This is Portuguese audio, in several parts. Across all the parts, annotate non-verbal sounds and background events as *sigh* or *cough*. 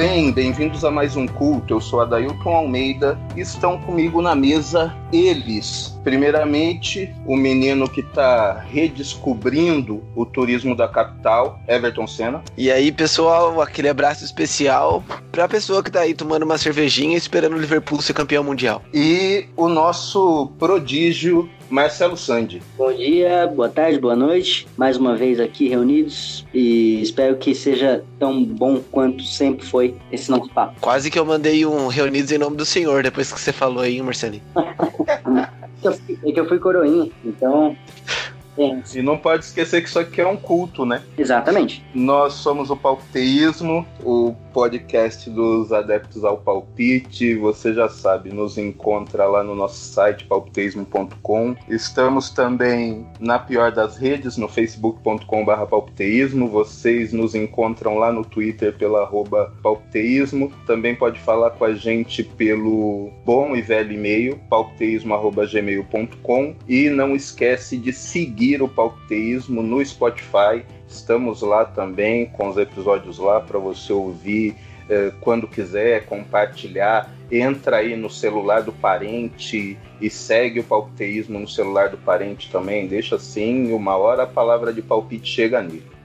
Bem, bem-vindos a mais um culto. Eu sou Adailton Almeida e estão comigo na mesa eles. Primeiramente, o menino que está redescobrindo o turismo da capital, Everton Senna. E aí, pessoal, aquele abraço especial para a pessoa que está aí tomando uma cervejinha esperando o Liverpool ser campeão mundial. E o nosso prodígio Marcelo Sandi. Bom dia, boa tarde, boa noite. Mais uma vez aqui reunidos e espero que seja tão bom quanto sempre foi esse nosso papo. Quase que eu mandei um reunidos em nome do senhor depois que você falou aí, Marcelinho. *laughs* é que eu fui coroinha, então é. E não pode esquecer que isso aqui é um culto, né? Exatamente. Nós somos o Palpiteísmo, o podcast dos adeptos ao palpite. Você já sabe, nos encontra lá no nosso site palpiteísmo.com. Estamos também na pior das redes, no facebook.com.br palpiteísmo. Vocês nos encontram lá no Twitter pela arroba palpiteísmo. Também pode falar com a gente pelo bom e velho e-mail, palpiteísmo.gmail.com. E não esquece de seguir o Palpiteísmo no Spotify. Estamos lá também com os episódios lá para você ouvir eh, quando quiser, compartilhar. Entra aí no celular do parente e segue o palpiteísmo no celular do parente também. Deixa assim, uma hora a palavra de palpite chega nele.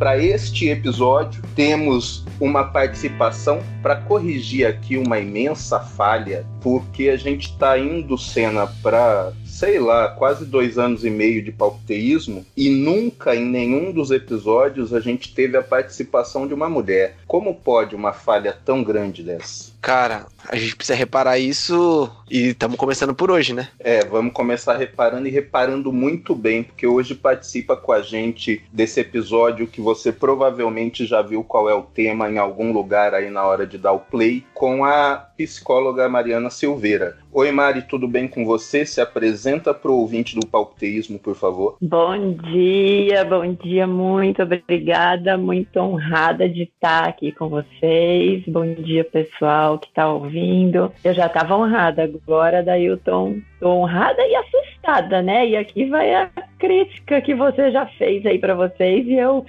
Para este episódio, temos uma participação para corrigir aqui uma imensa falha, porque a gente está indo cena para sei lá, quase dois anos e meio de palpiteísmo e nunca em nenhum dos episódios a gente teve a participação de uma mulher. Como pode uma falha tão grande dessa? Cara, a gente precisa reparar isso e estamos começando por hoje, né? É, vamos começar reparando e reparando muito bem, porque hoje participa com a gente desse episódio que você provavelmente já viu qual é o tema em algum lugar aí na hora de dar o play, com a psicóloga Mariana Silveira. Oi, Mari, tudo bem com você? Se apresenta para o ouvinte do palpiteísmo, por favor. Bom dia, bom dia, muito obrigada, muito honrada de estar aqui com vocês. Bom dia, pessoal que está ouvindo. Eu já estava honrada, agora daí eu tô, tô honrada e assustada, né? E aqui vai a crítica que você já fez aí para vocês e eu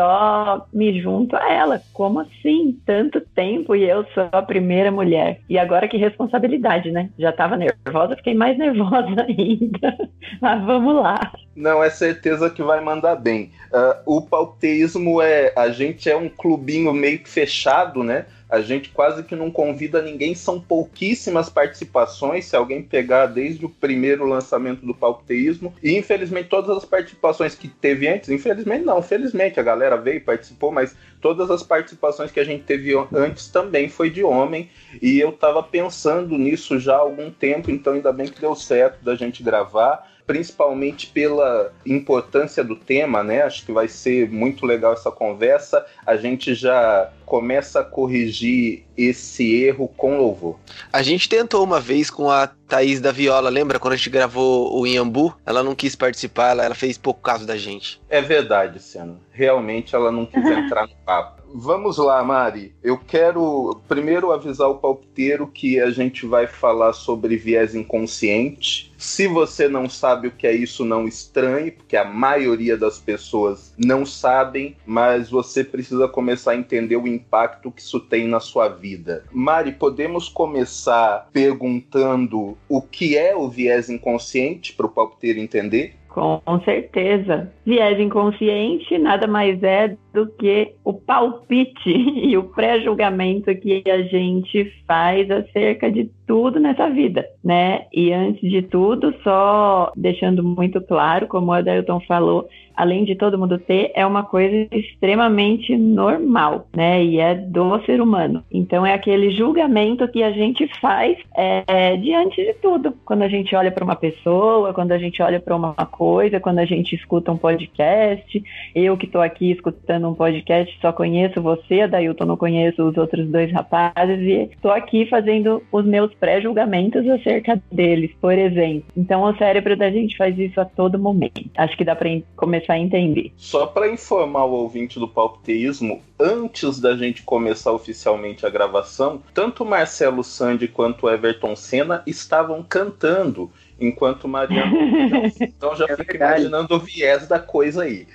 só me junto a ela. Como assim? Tanto tempo e eu sou a primeira mulher. E agora que responsabilidade, né? Já tava nervosa, fiquei mais nervosa *laughs* ainda. Mas vamos lá. Não, é certeza que vai mandar bem. Uh, o pauteísmo é. A gente é um clubinho meio que fechado, né? A gente quase que não convida ninguém, são pouquíssimas participações, se alguém pegar desde o primeiro lançamento do palpiteísmo. E infelizmente todas as participações que teve antes, infelizmente não, felizmente a galera veio e participou, mas todas as participações que a gente teve antes também foi de homem. E eu tava pensando nisso já há algum tempo, então ainda bem que deu certo da gente gravar principalmente pela importância do tema, né? Acho que vai ser muito legal essa conversa. A gente já começa a corrigir esse erro com louvor. A gente tentou uma vez com a Thaís da Viola, lembra quando a gente gravou o Iambu? Ela não quis participar, ela, ela fez pouco caso da gente. É verdade, Senna. Realmente ela não quis *laughs* entrar no papo. Vamos lá, Mari. Eu quero primeiro avisar o palpiteiro que a gente vai falar sobre viés inconsciente. Se você não sabe o que é isso, não estranhe, porque a maioria das pessoas não sabem, mas você precisa começar a entender o impacto que isso tem na sua vida. Mari, podemos começar perguntando o que é o viés inconsciente para o palpiteiro entender? Com certeza. Viés inconsciente nada mais é do que o palpite *laughs* e o pré-julgamento que a gente faz acerca de tudo nessa vida, né? E antes de tudo, só deixando muito claro, como o Adelton falou, além de todo mundo ter, é uma coisa extremamente normal, né? E é do ser humano. Então é aquele julgamento que a gente faz é, é, diante de tudo. Quando a gente olha para uma pessoa, quando a gente olha para uma coisa, quando a gente escuta um podcast, eu que estou aqui escutando um podcast, só conheço você, Dailton não conheço os outros dois rapazes, e estou aqui fazendo os meus pré-julgamentos acerca deles, por exemplo. Então o cérebro da gente faz isso a todo momento. Acho que dá para começar a entender. Só para informar o ouvinte do palpiteísmo, antes da gente começar oficialmente a gravação, tanto Marcelo Sandi quanto Everton Senna estavam cantando enquanto Mariano. *laughs* então já é fico imaginando o viés da coisa aí.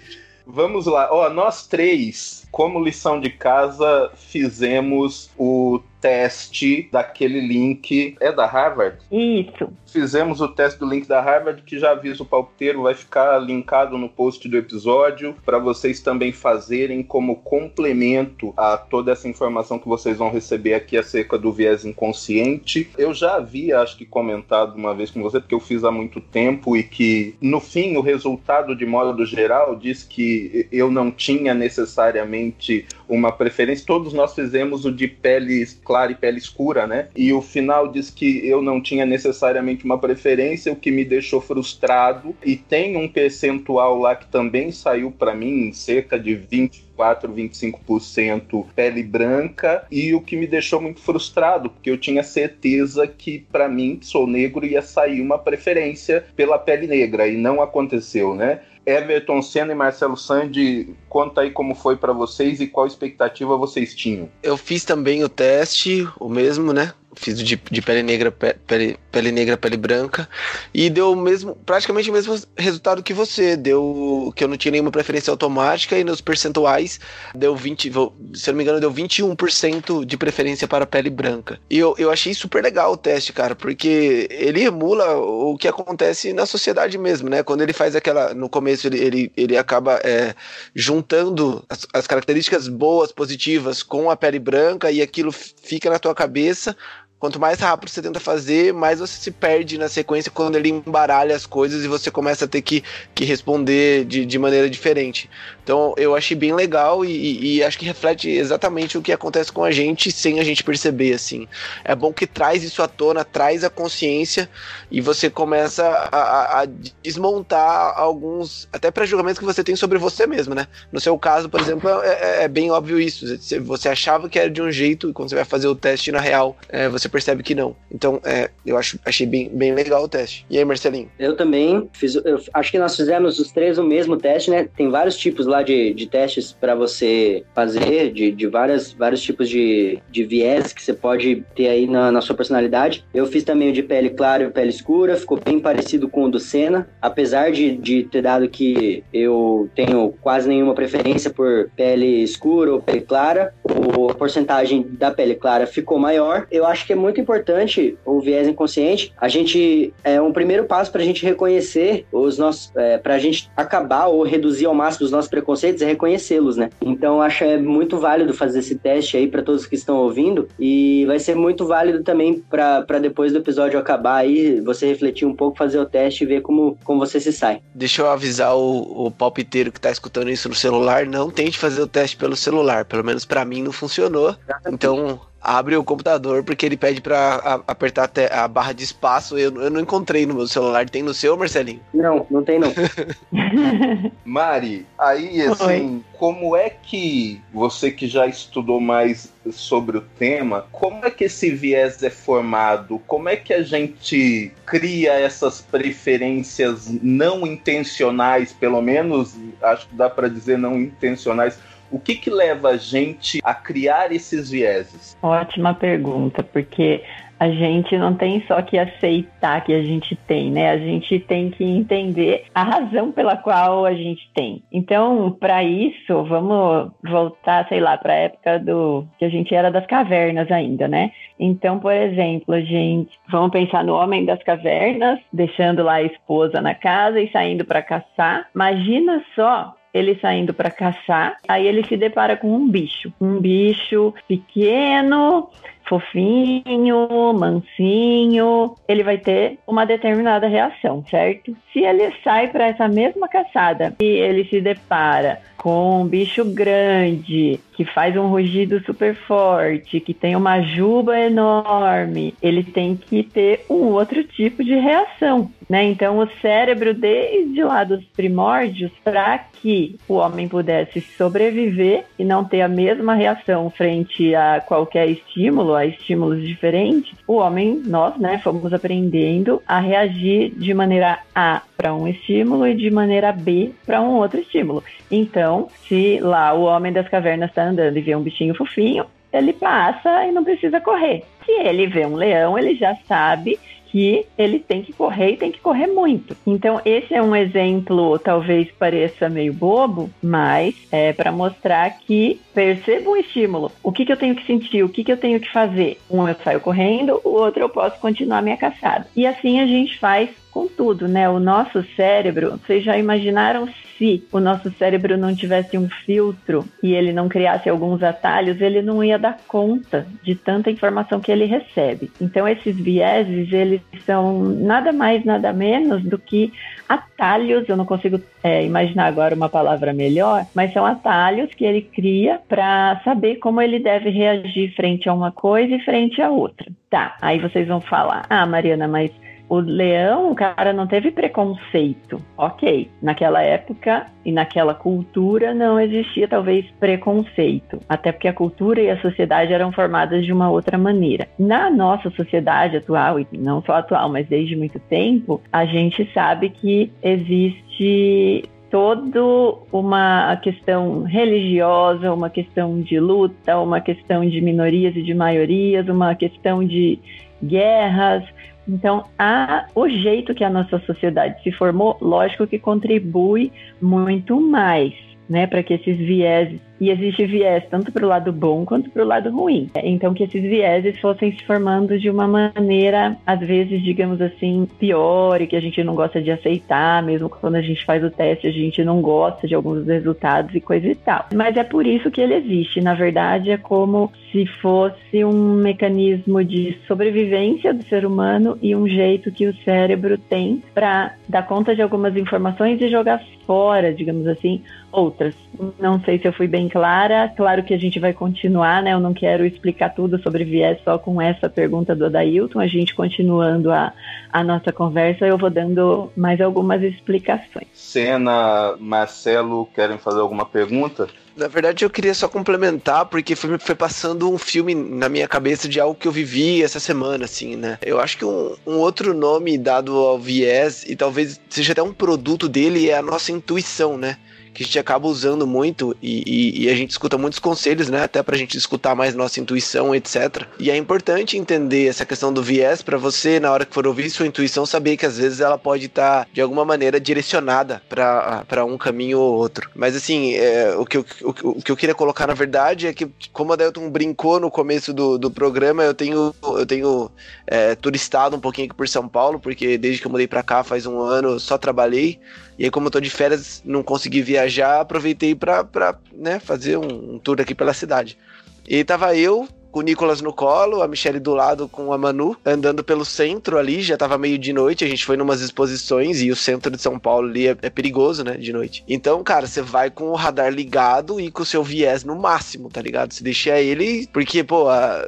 Vamos lá. Ó, nós três, como lição de casa, fizemos o teste daquele link. É da Harvard? Isso. Fizemos o teste do link da Harvard, que já avisa o palpiteiro, vai ficar linkado no post do episódio, para vocês também fazerem como complemento a toda essa informação que vocês vão receber aqui acerca do viés inconsciente. Eu já havia, acho que, comentado uma vez com você, porque eu fiz há muito tempo, e que no fim o resultado, de modo geral, diz que eu não tinha necessariamente uma preferência. Todos nós fizemos o de pele clara e pele escura, né? E o final diz que eu não tinha necessariamente uma preferência, o que me deixou frustrado. E tem um percentual lá que também saiu para mim, cerca de 24, 25% pele branca e o que me deixou muito frustrado, porque eu tinha certeza que para mim, que sou negro, ia sair uma preferência pela pele negra e não aconteceu, né? Everton Senna e Marcelo Sandi, conta aí como foi para vocês e qual expectativa vocês tinham. Eu fiz também o teste, o mesmo, né? Fiz de, de pele negra, pele, pele negra, pele branca, e deu mesmo, praticamente o mesmo resultado que você, deu que eu não tinha nenhuma preferência automática, e nos percentuais deu 20, se eu não me engano, deu 21% de preferência para pele branca. E eu, eu achei super legal o teste, cara, porque ele emula o que acontece na sociedade mesmo, né? Quando ele faz aquela, no começo ele, ele, ele acaba é, juntando as, as características boas, positivas com a pele branca, e aquilo fica na tua cabeça, Quanto mais rápido você tenta fazer, mais você se perde na sequência quando ele embaralha as coisas e você começa a ter que, que responder de, de maneira diferente. Então eu achei bem legal e, e, acho que reflete exatamente o que acontece com a gente sem a gente perceber, assim. É bom que traz isso à tona, traz a consciência e você começa a, a desmontar alguns, até pré-julgamentos que você tem sobre você mesmo, né? No seu caso, por exemplo, é, é, é bem óbvio isso. Você achava que era de um jeito e quando você vai fazer o teste na real, é, você percebe que não. Então, é, eu acho, achei bem, bem legal o teste. E aí, Marcelinho? Eu também fiz, eu acho que nós fizemos os três o mesmo teste, né? Tem vários tipos lá de, de testes para você fazer, de, de várias, vários tipos de, de viés que você pode ter aí na, na sua personalidade. Eu fiz também o de pele clara e pele escura, ficou bem parecido com o do Senna, apesar de, de ter dado que eu tenho quase nenhuma preferência por pele escura ou pele clara, o, a porcentagem da pele clara ficou maior. Eu acho que é muito importante o viés inconsciente. A gente é um primeiro passo para a gente reconhecer os nossos, é, para a gente acabar ou reduzir ao máximo os nossos preconceitos é reconhecê-los, né? Então acho é muito válido fazer esse teste aí para todos que estão ouvindo e vai ser muito válido também para depois do episódio acabar aí você refletir um pouco, fazer o teste e ver como, como você se sai. Deixa eu avisar o, o palpiteiro que está escutando isso no celular, não tente fazer o teste pelo celular, pelo menos para mim não funcionou. Então abre o computador porque ele pede para apertar a barra de espaço. Eu, eu não encontrei no meu celular. Tem no seu, Marcelinho? Não, não tem não. *laughs* Mari, aí assim, Oi. como é que você que já estudou mais sobre o tema, como é que esse viés é formado? Como é que a gente cria essas preferências não intencionais, pelo menos acho que dá para dizer não intencionais? O que, que leva a gente a criar esses vieses? Ótima pergunta, porque a gente não tem só que aceitar que a gente tem, né? A gente tem que entender a razão pela qual a gente tem. Então, para isso, vamos voltar, sei lá, para a época do que a gente era das cavernas ainda, né? Então, por exemplo, a gente vamos pensar no homem das cavernas, deixando lá a esposa na casa e saindo para caçar. Imagina só ele saindo para caçar, aí ele se depara com um bicho, um bicho pequeno, fofinho, mansinho, ele vai ter uma determinada reação, certo? Se ele sai para essa mesma caçada e ele se depara com um bicho grande, que faz um rugido super forte, que tem uma juba enorme, ele tem que ter um outro tipo de reação, né? Então o cérebro desde lá dos primórdios para que o homem pudesse sobreviver e não ter a mesma reação frente a qualquer estímulo, a estímulos diferentes, o homem, nós, né, fomos aprendendo a reagir de maneira A para um estímulo e de maneira B para um outro estímulo. Então, se lá o homem das cavernas está andando e vê um bichinho fofinho, ele passa e não precisa correr. Se ele vê um leão, ele já sabe que ele tem que correr e tem que correr muito. Então, esse é um exemplo, talvez pareça meio bobo, mas é para mostrar que percebo um estímulo. O que, que eu tenho que sentir? O que, que eu tenho que fazer? Um eu saio correndo, o outro eu posso continuar minha caçada. E assim a gente faz com tudo, né? O nosso cérebro, vocês já imaginaram se o nosso cérebro não tivesse um filtro e ele não criasse alguns atalhos, ele não ia dar conta de tanta informação que ele recebe. Então esses vieses, eles são nada mais, nada menos do que atalhos, eu não consigo é, imaginar agora uma palavra melhor, mas são atalhos que ele cria para saber como ele deve reagir frente a uma coisa e frente a outra. Tá, aí vocês vão falar, ah, Mariana, mas o leão, o cara não teve preconceito. Ok, naquela época e naquela cultura não existia talvez preconceito, até porque a cultura e a sociedade eram formadas de uma outra maneira. Na nossa sociedade atual, e não só atual, mas desde muito tempo, a gente sabe que existe toda uma questão religiosa, uma questão de luta, uma questão de minorias e de maiorias, uma questão de guerras, então, a, o jeito que a nossa sociedade se formou, lógico que contribui muito mais né, para que esses vieses e existe viés tanto para o lado bom quanto para o lado ruim. Então, que esses vieses fossem se formando de uma maneira, às vezes, digamos assim, pior e que a gente não gosta de aceitar, mesmo quando a gente faz o teste, a gente não gosta de alguns resultados e coisa e tal. Mas é por isso que ele existe. Na verdade, é como se fosse um mecanismo de sobrevivência do ser humano e um jeito que o cérebro tem para dar conta de algumas informações e jogar fora, digamos assim, outras. Não sei se eu fui bem clara. Claro que a gente vai continuar, né? Eu não quero explicar tudo sobre viés só com essa pergunta do Adailton. A gente continuando a, a nossa conversa, eu vou dando mais algumas explicações. Cena, Marcelo, querem fazer alguma pergunta? Na verdade, eu queria só complementar, porque foi, foi, passando um filme na minha cabeça de algo que eu vivi essa semana, assim, né? Eu acho que um, um, outro nome dado ao viés, e talvez seja até um produto dele, é a nossa intuição, né? Que a gente acaba usando muito e, e, e, a gente escuta muitos conselhos, né? Até pra gente escutar mais nossa intuição, etc. E é importante entender essa questão do viés para você, na hora que for ouvir sua intuição, saber que às vezes ela pode estar tá, de alguma maneira direcionada para um caminho ou outro. Mas assim, é, o, que eu, o, o, que eu queria colocar na verdade é que, como a Delton brincou no começo do, do programa, eu tenho, eu tenho é, turistado um pouquinho aqui por São Paulo, porque desde que eu mudei para cá faz um ano só trabalhei. E aí, como eu tô de férias, não consegui viajar, aproveitei pra, pra né, fazer um, um tour aqui pela cidade. E tava eu, com o Nicolas no colo, a Michelle do lado com a Manu, andando pelo centro ali, já tava meio de noite, a gente foi numas exposições e o centro de São Paulo ali é, é perigoso, né, de noite. Então, cara, você vai com o radar ligado e com o seu viés no máximo, tá ligado? Você deixa ele, porque, pô, a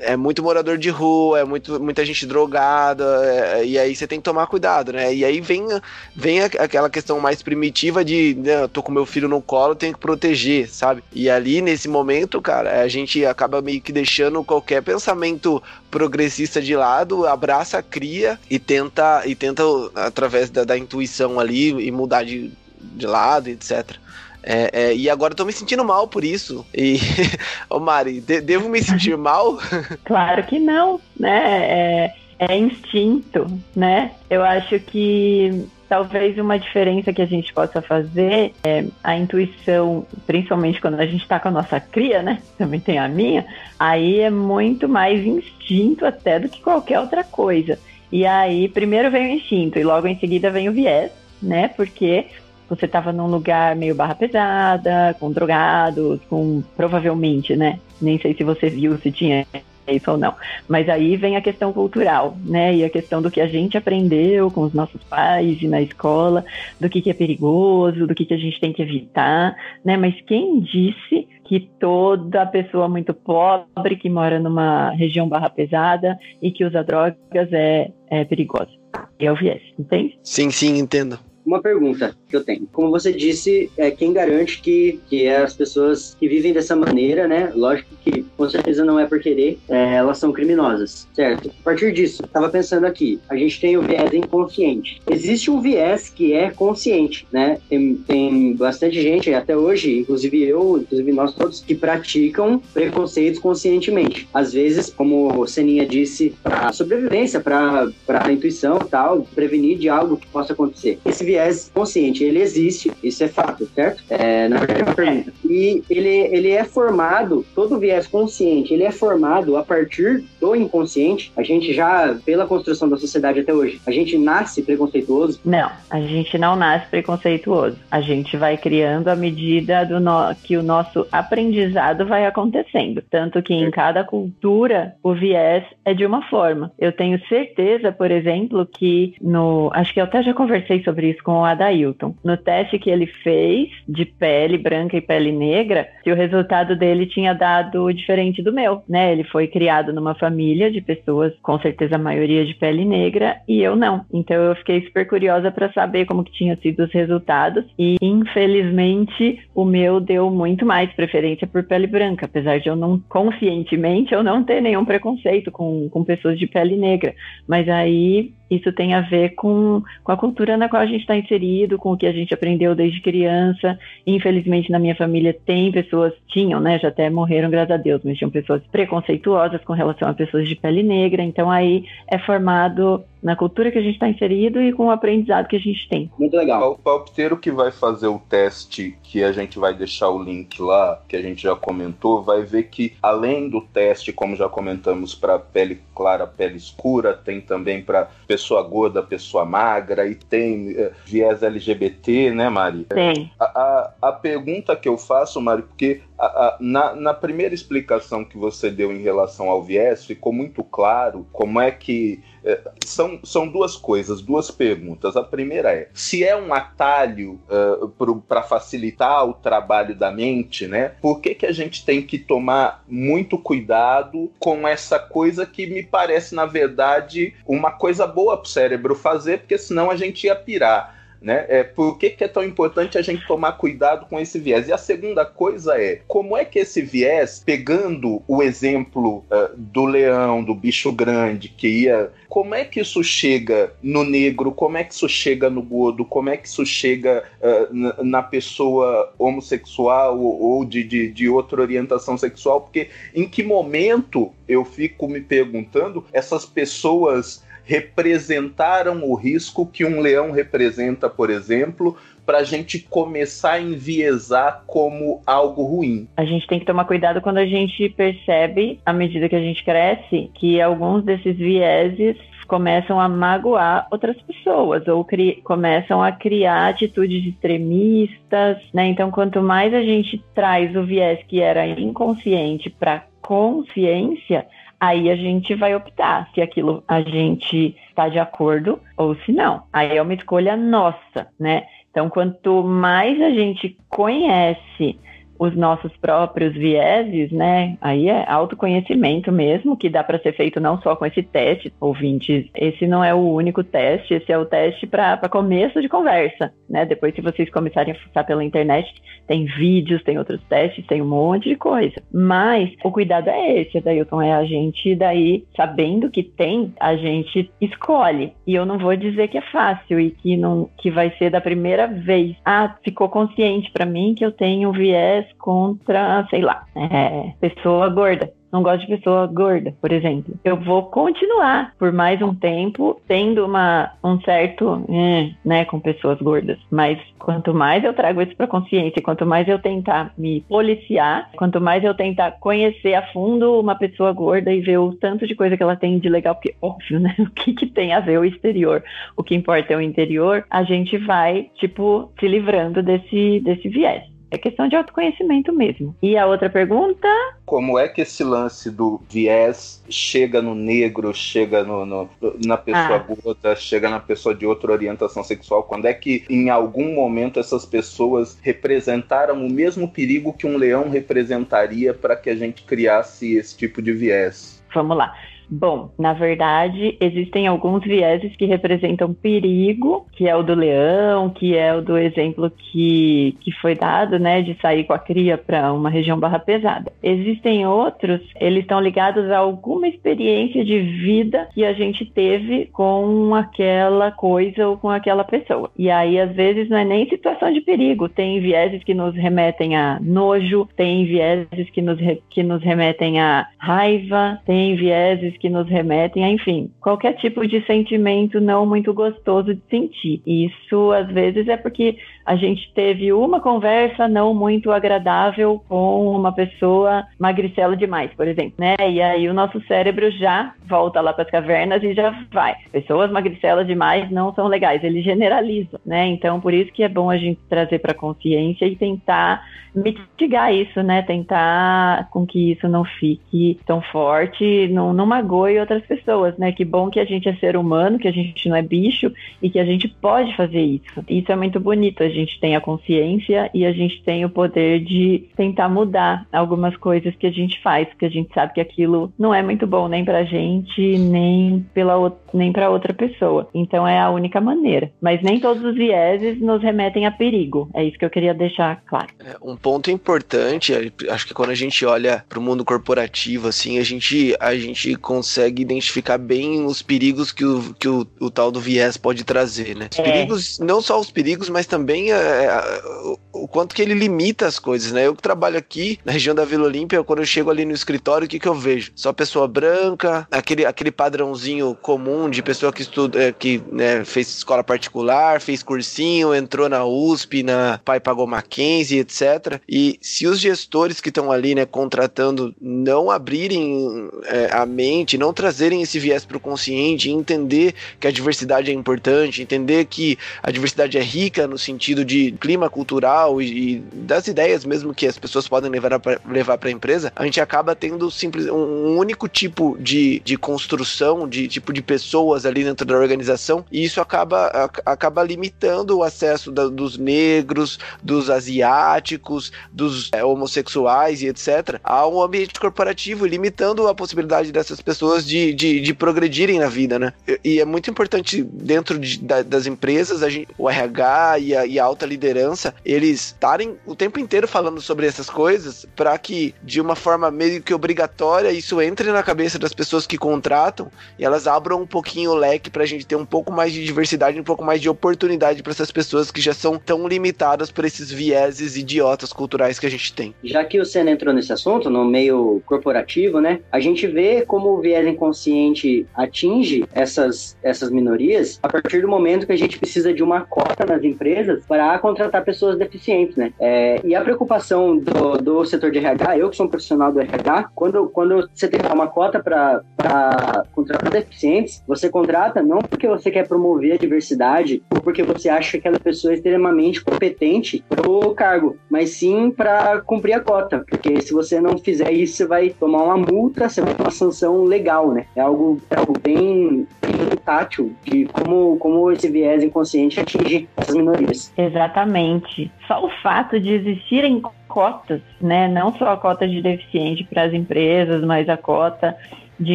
é muito morador de rua, é muito, muita gente drogada, é, e aí você tem que tomar cuidado, né? E aí vem, vem aquela questão mais primitiva de, né, eu tô com meu filho no colo, tenho que proteger, sabe? E ali, nesse momento, cara, a gente acaba meio que deixando qualquer pensamento progressista de lado, abraça, cria e tenta, e tenta através da, da intuição ali, e mudar de, de lado, etc. É, é, e agora eu tô me sentindo mal por isso. E, *laughs* ô Mari, de, devo me sentir *laughs* mal? Claro que não, né? É, é instinto, né? Eu acho que talvez uma diferença que a gente possa fazer é a intuição, principalmente quando a gente está com a nossa cria, né? Também tem a minha, aí é muito mais instinto até do que qualquer outra coisa. E aí, primeiro vem o instinto e logo em seguida vem o viés, né? Porque você estava num lugar meio barra pesada, com drogados, com provavelmente, né? Nem sei se você viu se tinha isso ou não. Mas aí vem a questão cultural, né? E a questão do que a gente aprendeu com os nossos pais e na escola, do que, que é perigoso, do que, que a gente tem que evitar, né? Mas quem disse que toda pessoa muito pobre que mora numa região barra pesada e que usa drogas é, é perigosa? É o viés, entende? Sim, sim, entendo. Uma pergunta que eu tenho. Como você disse, é quem garante que, que é as pessoas que vivem dessa maneira, né? Lógico que com certeza não é por querer, é, elas são criminosas, certo? A partir disso, estava pensando aqui, a gente tem o viés inconsciente. Existe um viés que é consciente, né? Tem, tem bastante gente, até hoje, inclusive eu, inclusive nós todos, que praticam preconceitos conscientemente. Às vezes, como o Seninha disse, para sobrevivência, para a intuição tal, prevenir de algo que possa acontecer. Esse viés consciente, ele existe, isso é fato, certo? É, na verdade, é. E ele, ele é formado, todo viés consciente, ele é formado a partir do inconsciente. A gente já, pela construção da sociedade até hoje, a gente nasce preconceituoso? Não, a gente não nasce preconceituoso. A gente vai criando à medida do no, que o nosso aprendizado vai acontecendo. Tanto que em cada cultura o viés é de uma forma. Eu tenho certeza, por exemplo, que no. Acho que eu até já conversei sobre isso com o Adailton. No teste que ele fez de pele branca e pele negra, se o resultado dele tinha dado diferente do meu, né? Ele foi criado numa família de pessoas, com certeza a maioria de pele negra, e eu não. Então eu fiquei super curiosa para saber como que tinham sido os resultados e infelizmente o meu deu muito mais preferência por pele branca, apesar de eu não conscientemente eu não ter nenhum preconceito com, com pessoas de pele negra. Mas aí isso tem a ver com, com a cultura na qual a gente está inserido, com o que a gente aprendeu desde criança. Infelizmente, na minha família tem pessoas, tinham, né? Já até morreram, graças a Deus, mas tinham pessoas preconceituosas com relação a pessoas de pele negra. Então, aí é formado na cultura que a gente está inserido e com o aprendizado que a gente tem. Muito legal. O palpiteiro que vai fazer o teste, que a gente vai deixar o link lá, que a gente já comentou, vai ver que além do teste, como já comentamos, para pele clara, pele escura, tem também para pessoa gorda, pessoa magra e tem uh, viés LGBT, né, Mari? Tem. A, a, a pergunta que eu faço, Mari, porque a, a, na, na primeira explicação que você deu em relação ao viés, ficou muito claro como é que é, são, são duas coisas, duas perguntas. A primeira é: se é um atalho uh, para facilitar o trabalho da mente, né? Por que, que a gente tem que tomar muito cuidado com essa coisa que me parece, na verdade, uma coisa boa para o cérebro fazer, porque senão a gente ia pirar. Né? É, por que, que é tão importante a gente tomar cuidado com esse viés? E a segunda coisa é, como é que esse viés, pegando o exemplo uh, do leão, do bicho grande, que ia. Como é que isso chega no negro? Como é que isso chega no gordo? Como é que isso chega uh, na pessoa homossexual ou de, de, de outra orientação sexual? Porque em que momento eu fico me perguntando essas pessoas representaram o risco que um leão representa, por exemplo, para a gente começar a enviesar como algo ruim. A gente tem que tomar cuidado quando a gente percebe, à medida que a gente cresce, que alguns desses vieses começam a magoar outras pessoas ou começam a criar atitudes extremistas, né? Então, quanto mais a gente traz o viés que era inconsciente para consciência, aí a gente vai optar se aquilo a gente está de acordo ou se não. Aí é uma escolha nossa, né? Então, quanto mais a gente conhece os nossos próprios vieses, né? Aí é autoconhecimento mesmo, que dá para ser feito não só com esse teste, ouvintes. Esse não é o único teste, esse é o teste para começo de conversa, né? Depois, se vocês começarem a fuçar pela internet, tem vídeos, tem outros testes, tem um monte de coisa. Mas o cuidado é esse, Dailton, é a gente daí, sabendo que tem, a gente escolhe. E eu não vou dizer que é fácil e que não que vai ser da primeira vez. Ah, ficou consciente para mim que eu tenho viés contra, sei lá, é, pessoa gorda não gosto de pessoa gorda, por exemplo. Eu vou continuar por mais um tempo tendo uma, um certo, eh, né, com pessoas gordas. Mas quanto mais eu trago isso para consciência, quanto mais eu tentar me policiar, quanto mais eu tentar conhecer a fundo uma pessoa gorda e ver o tanto de coisa que ela tem de legal, porque óbvio, né? *laughs* O que, que tem a ver o exterior? O que importa é o interior. A gente vai, tipo, se livrando desse, desse viés. É questão de autoconhecimento mesmo. E a outra pergunta? Como é que esse lance do viés chega no negro, chega no, no na pessoa ah. gorda, chega na pessoa de outra orientação sexual? Quando é que em algum momento essas pessoas representaram o mesmo perigo que um leão representaria para que a gente criasse esse tipo de viés? Vamos lá. Bom, na verdade, existem alguns vieses que representam perigo, que é o do leão, que é o do exemplo que, que foi dado, né, de sair com a cria para uma região barra pesada. Existem outros, eles estão ligados a alguma experiência de vida que a gente teve com aquela coisa ou com aquela pessoa. E aí, às vezes, não é nem situação de perigo, tem vieses que nos remetem a nojo, tem vieses que nos, que nos remetem a raiva, tem vieses que nos remetem a, enfim, qualquer tipo de sentimento não muito gostoso de sentir. Isso, às vezes, é porque a gente teve uma conversa não muito agradável com uma pessoa magricela demais, por exemplo, né? E aí o nosso cérebro já volta lá para as cavernas e já vai. Pessoas magricelas demais não são legais, ele generaliza, né? Então, por isso que é bom a gente trazer para consciência e tentar mitigar isso, né? Tentar com que isso não fique tão forte, não magoe outras pessoas, né? Que bom que a gente é ser humano, que a gente não é bicho e que a gente pode fazer isso. Isso é muito bonito, a gente tem a consciência e a gente tem o poder de tentar mudar algumas coisas que a gente faz, porque a gente sabe que aquilo não é muito bom nem pra gente, nem pela nem para outra pessoa. Então é a única maneira. Mas nem todos os vieses nos remetem a perigo. É isso que eu queria deixar claro. É, um ponto importante, acho que quando a gente olha para o mundo corporativo, assim, a gente, a gente consegue identificar bem os perigos que o, que o, o tal do viés pode trazer, né? Os é. perigos, não só os perigos, mas também é, a, o, o, quanto que ele limita as coisas, né? Eu que trabalho aqui na região da Vila Olímpia, quando eu chego ali no escritório, o que, que eu vejo? Só pessoa branca, aquele, aquele padrãozinho comum de pessoa que estuda, é, que né, fez escola particular, fez cursinho, entrou na USP, na pai pagou Mackenzie, etc. E se os gestores que estão ali, né, contratando, não abrirem é, a mente, não trazerem esse viés para o consciente, entender que a diversidade é importante, entender que a diversidade é rica no sentido de clima cultural e, e das ideias mesmo que as pessoas podem levar para levar a empresa, a gente acaba tendo simples, um, um único tipo de, de construção, de tipo de pessoas ali dentro da organização, e isso acaba, a, acaba limitando o acesso da, dos negros, dos asiáticos, dos, dos é, homossexuais e etc., a um ambiente corporativo, limitando a possibilidade dessas pessoas de, de, de progredirem na vida, né? E, e é muito importante dentro de, da, das empresas, a gente, o RH e a, e a alta liderança, eles estarem o tempo inteiro falando sobre essas coisas para que, de uma forma meio que obrigatória, isso entre na cabeça das pessoas que contratam e elas abram um pouquinho o leque para a gente ter um pouco mais de diversidade, um pouco mais de oportunidade para essas pessoas que já são tão limitadas por esses vieses idiotas culturais que a gente tem. Já que o Senna entrou nesse assunto, no meio corporativo, né? A gente vê como viés inconsciente atinge essas, essas minorias a partir do momento que a gente precisa de uma cota nas empresas para contratar pessoas deficientes, né? É, e a preocupação do, do setor de RH, eu que sou um profissional do RH, quando, quando você tem uma cota para contratar deficientes, você contrata não porque você quer promover a diversidade ou porque você acha que aquela pessoa é extremamente competente para o cargo, mas sim para cumprir a cota, porque se você não fizer isso, você vai tomar uma multa, você vai ter uma sanção legal, né? É algo, é algo bem, bem tátil de como, como esse viés inconsciente atinge essas minorias. Exatamente. Só o fato de existirem cotas, né? Não só a cota de deficiente para as empresas, mas a cota de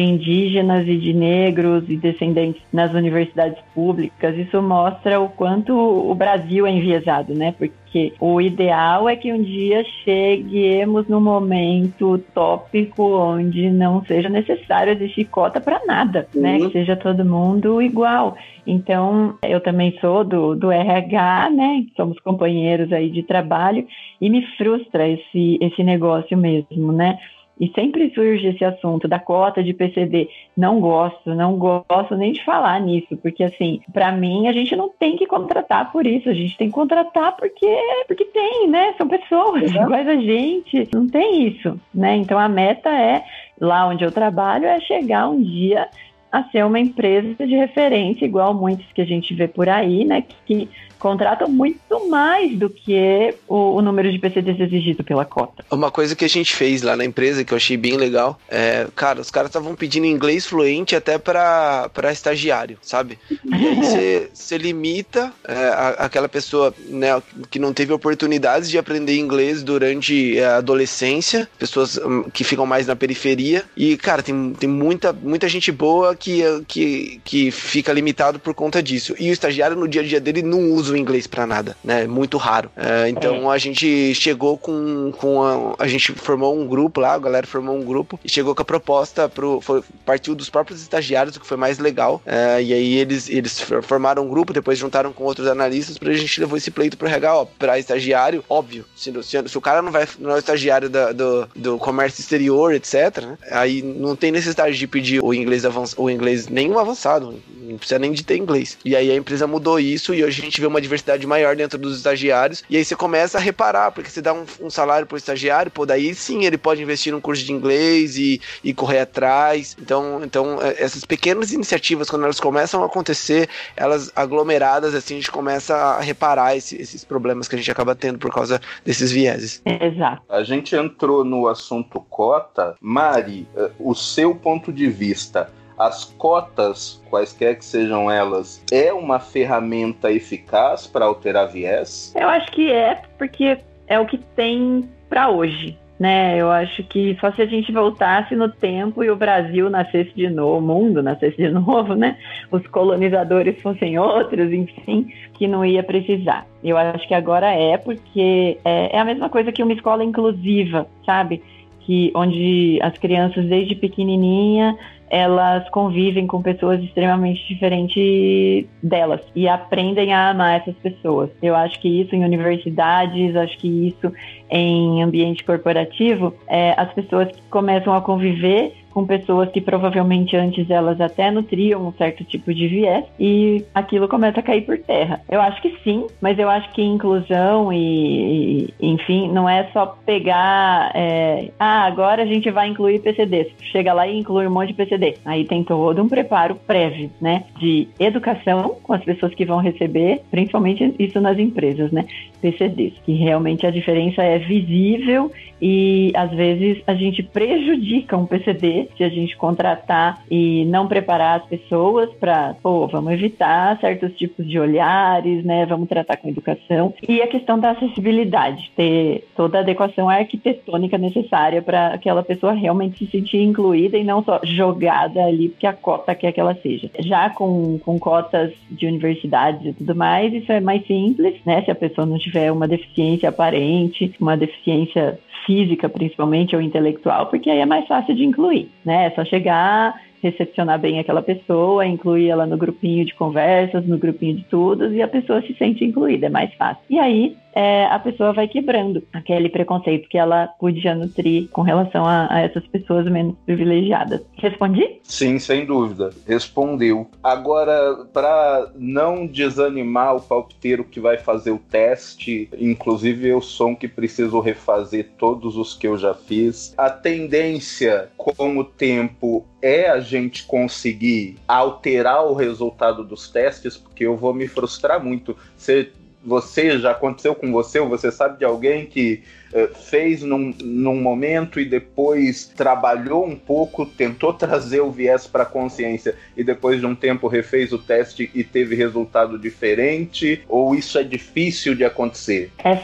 indígenas e de negros e descendentes nas universidades públicas, isso mostra o quanto o Brasil é enviesado, né? Porque o ideal é que um dia cheguemos no momento tópico onde não seja necessário existir cota para nada, uhum. né? Que seja todo mundo igual. Então, eu também sou do, do RH, né? Somos companheiros aí de trabalho e me frustra esse, esse negócio mesmo, né? E sempre surge esse assunto da cota de PCD. Não gosto, não gosto nem de falar nisso, porque assim, para mim a gente não tem que contratar por isso, a gente tem que contratar porque porque tem, né? São pessoas iguais a gente, não tem isso, né? Então a meta é lá onde eu trabalho é chegar um dia a ser uma empresa de referência, igual muitos que a gente vê por aí, né? Que contratam muito mais do que o, o, número de PCDs exigido pela cota. Uma coisa que a gente fez lá na empresa que eu achei bem legal é, cara, os caras estavam pedindo inglês fluente até para estagiário, sabe? E aí *laughs* você limita é, a, aquela pessoa né, que não teve oportunidades de aprender inglês durante a adolescência, pessoas hum, que ficam mais na periferia. E, cara, tem, tem muita, muita gente boa que, que, que fica limitado por conta disso. E o estagiário, no dia a dia dele, não usa o inglês para nada, né? É muito raro. É, então é. a gente chegou com. com a, a gente formou um grupo lá, a galera formou um grupo e chegou com a proposta pro. Foi, partiu dos próprios estagiários, o que foi mais legal. É, e aí eles, eles formaram um grupo, depois juntaram com outros analistas, pra gente levou esse pleito pro regal, ó, pra estagiário, óbvio. Se, se, se, o cara não vai não é o estagiário da, do, do comércio exterior, etc., né? Aí não tem necessidade de pedir o inglês avançado, o inglês nenhum avançado, não precisa nem de ter inglês. E aí a empresa mudou isso e hoje a gente vê uma diversidade maior dentro dos estagiários. E aí você começa a reparar, porque você dá um, um salário pro estagiário, pô, daí sim ele pode investir num curso de inglês e, e correr atrás. Então, então, é, essas pequenas iniciativas, quando elas começam a acontecer, elas aglomeradas, assim, a gente começa a reparar esse, esses problemas que a gente acaba tendo por causa desses vieses. Exato. A gente entrou no assunto cota. Mari, eh, o seu ponto de vista, as cotas, quaisquer que sejam elas, é uma ferramenta eficaz para alterar viés? Eu acho que é, porque é o que tem para hoje né? Eu acho que só se a gente voltasse no tempo e o Brasil nascesse de novo, o mundo nascesse de *laughs* novo, né? Os colonizadores fossem outros, enfim, que não ia precisar. Eu acho que agora é porque é, é a mesma coisa que uma escola inclusiva, sabe? Que onde as crianças desde pequenininha elas convivem com pessoas extremamente diferentes delas e aprendem a amar essas pessoas. Eu acho que isso em universidades, acho que isso em ambiente corporativo, é, as pessoas que começam a conviver com pessoas que provavelmente antes elas até nutriam um certo tipo de viés e aquilo começa a cair por terra. Eu acho que sim, mas eu acho que inclusão e, e enfim, não é só pegar, é, ah, agora a gente vai incluir PCDs. Chega lá e inclui um monte de PCD. Aí tem todo um preparo prévio, né, de educação com as pessoas que vão receber, principalmente isso nas empresas, né, PCDs, que realmente a diferença é visível e às vezes a gente prejudica um PCD se a gente contratar e não preparar as pessoas para, pô, vamos evitar certos tipos de olhares, né? Vamos tratar com educação. E a questão da acessibilidade, ter toda a adequação arquitetônica necessária para aquela pessoa realmente se sentir incluída e não só jogada ali porque a cota quer que ela seja. Já com, com cotas de universidades e tudo mais, isso é mais simples, né? Se a pessoa não tiver uma deficiência aparente, uma deficiência física, principalmente, ou intelectual, porque aí é mais fácil de incluir, né? É só chegar, recepcionar bem aquela pessoa, incluir ela no grupinho de conversas, no grupinho de tudos, e a pessoa se sente incluída, é mais fácil. E aí, é, a pessoa vai quebrando aquele preconceito que ela podia nutrir com relação a, a essas pessoas menos privilegiadas. Respondi? Sim, sem dúvida. Respondeu. Agora, para não desanimar o palpiteiro que vai fazer o teste, inclusive eu sou um que preciso refazer todos os que eu já fiz, a tendência com o tempo é a gente conseguir alterar o resultado dos testes, porque eu vou me frustrar muito. Você você já aconteceu com você, ou você sabe de alguém que uh, fez num, num momento e depois trabalhou um pouco, tentou trazer o viés para a consciência e depois de um tempo refez o teste e teve resultado diferente? Ou isso é difícil de acontecer? É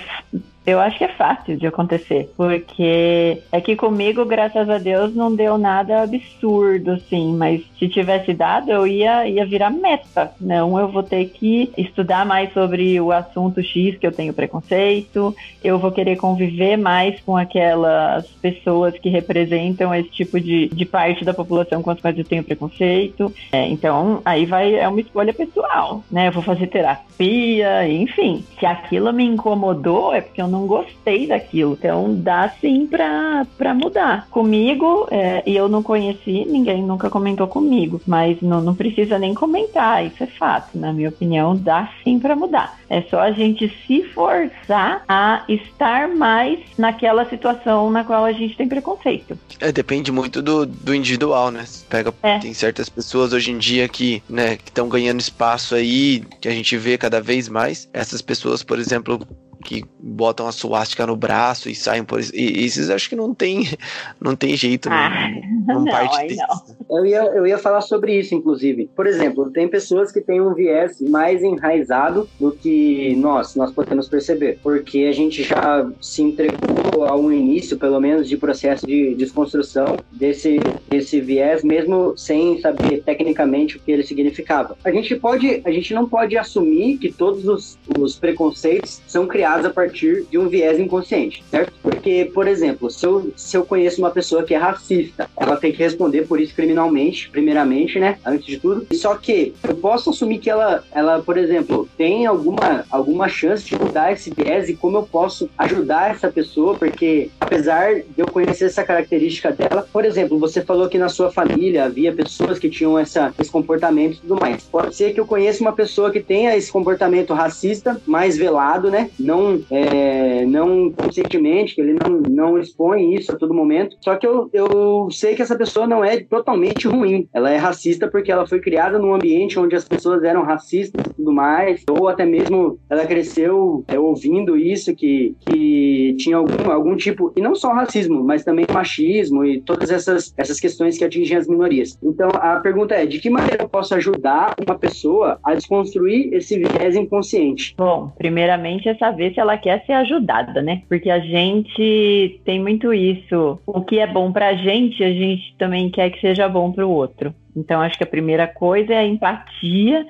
eu acho que é fácil de acontecer, porque é que comigo, graças a Deus, não deu nada absurdo, assim, mas se tivesse dado, eu ia, ia virar meta. Não, eu vou ter que estudar mais sobre o assunto X que eu tenho preconceito, eu vou querer conviver mais com aquelas pessoas que representam esse tipo de, de parte da população com as quais eu tenho preconceito. É, então, aí vai, é uma escolha pessoal, né? Eu vou fazer terapia, enfim. Se aquilo me incomodou, é porque eu não gostei daquilo. Então dá sim pra, pra mudar. Comigo, é, e eu não conheci, ninguém nunca comentou comigo, mas não, não precisa nem comentar, isso é fato. Na minha opinião, dá sim pra mudar. É só a gente se forçar a estar mais naquela situação na qual a gente tem preconceito. É, depende muito do, do individual, né? Pega, É. tem certas pessoas hoje em dia que, né, que estão ganhando espaço aí, que a gente vê cada vez mais. Essas pessoas, por exemplo, que botam a suástica no braço e saem por isso. E esses acho que não tem, *laughs* não tem jeito, Ah, não, não *laughs* não, parte não. Eu ia, eu ia falar sobre isso, inclusive. Por exemplo, tem pessoas que têm um viés mais enraizado do que nós, nós podemos perceber. Porque a gente já se entregou a um início, pelo menos, de processo de desconstrução desse, desse viés, mesmo sem saber tecnicamente o que ele significava. A gente pode, a gente não pode assumir que todos os, os preconceitos são criados a partir de um viés inconsciente, certo? Porque, por exemplo, se eu, se eu conheço uma pessoa que é racista, ela tem que responder por isso criminalmente, primeiramente, né? Antes de tudo. Só que eu posso assumir que ela, ela por exemplo, tem alguma, alguma chance de mudar esse viés e como eu posso ajudar essa pessoa, porque apesar de eu conhecer essa característica dela, por exemplo, você falou que na sua família havia pessoas que tinham essa, esse comportamento e tudo mais. Pode ser que eu conheça uma pessoa que tenha esse comportamento racista, mais velado, né? Não, é, não conscientemente, que ele não, não expõe isso a todo momento. Só que eu, eu sei que essa pessoa não é totalmente ruim. Ela é racista porque ela foi criada num ambiente onde as pessoas eram racistas e tudo mais, ou até mesmo ela cresceu é, ouvindo isso, que, que tinha algum, algum tipo, e não só racismo, mas também machismo e todas essas, essas questões que atingem as minorias. Então a pergunta é: de que maneira eu posso ajudar uma pessoa a desconstruir esse viés inconsciente? Bom, primeiramente é saber se ela quer ser ajudada, né? Porque a gente tem muito isso. O que é bom pra gente, a gente também quer que seja bom pro outro. Então, acho que a primeira coisa é a empatia,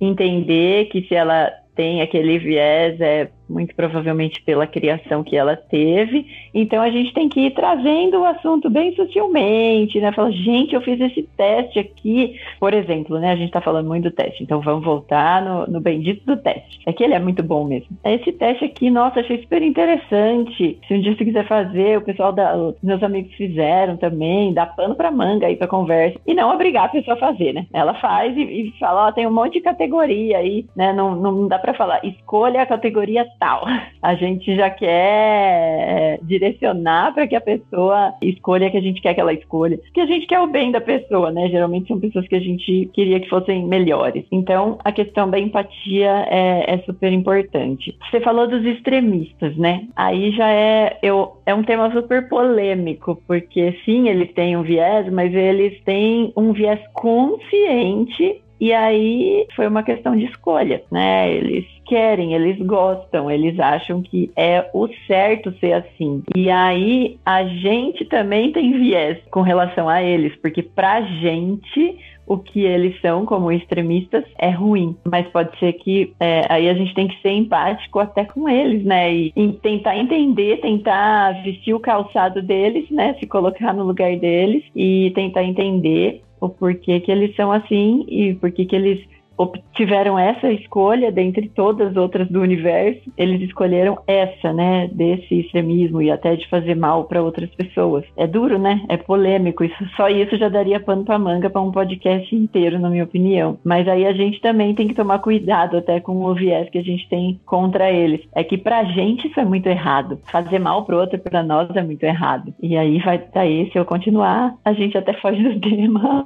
entender que se ela tem aquele viés, é muito provavelmente pela criação que ela teve. Então a gente tem que ir trazendo o assunto bem sutilmente, né? Falar, gente, eu fiz esse teste aqui, por exemplo, né? A gente tá falando muito do teste, então vamos voltar no, no bendito do teste. É que ele é muito bom mesmo. Esse teste aqui, nossa, achei super interessante. Se um dia você quiser fazer, o pessoal da, meus amigos fizeram também, dá pano pra manga aí pra conversa. E não obrigar a pessoa a fazer, né? Ela faz e, e fala, ó, tem um monte de categoria aí, né? Não, não dá pra falar, escolha a categoria A gente já quer direcionar para que a pessoa escolha que a gente quer que ela escolha. Porque a gente quer o bem da pessoa, né? Geralmente são pessoas que a gente queria que fossem melhores. Então, a questão da empatia é, é super importante. Você falou dos extremistas, né? Aí já é, eu, é um tema super polêmico, porque sim, eles têm um viés, mas eles têm um viés consciente e aí foi uma questão de escolha, né? Eles querem, eles gostam, eles acham que é o certo ser assim. E aí a gente também tem viés com relação a eles, porque pra gente o que eles são como extremistas é ruim, mas pode ser que é, aí a gente tem que ser empático até com eles, né? E, e tentar entender, tentar vestir o calçado deles, né? Se colocar no lugar deles e tentar entender o porquê que eles são assim e por que eles obtiveram essa escolha dentre todas as outras do universo, eles escolheram essa, né, desse extremismo e até de fazer mal para outras pessoas. É duro, né? É polêmico. Isso só isso já daria pano para manga para um podcast inteiro, na minha opinião. Mas aí a gente também tem que tomar cuidado até com o viés que a gente tem contra eles. É que pra gente isso é muito errado. Fazer mal pro outro para nós é muito errado. E aí vai daí se eu continuar, a gente até foge do *laughs* tema.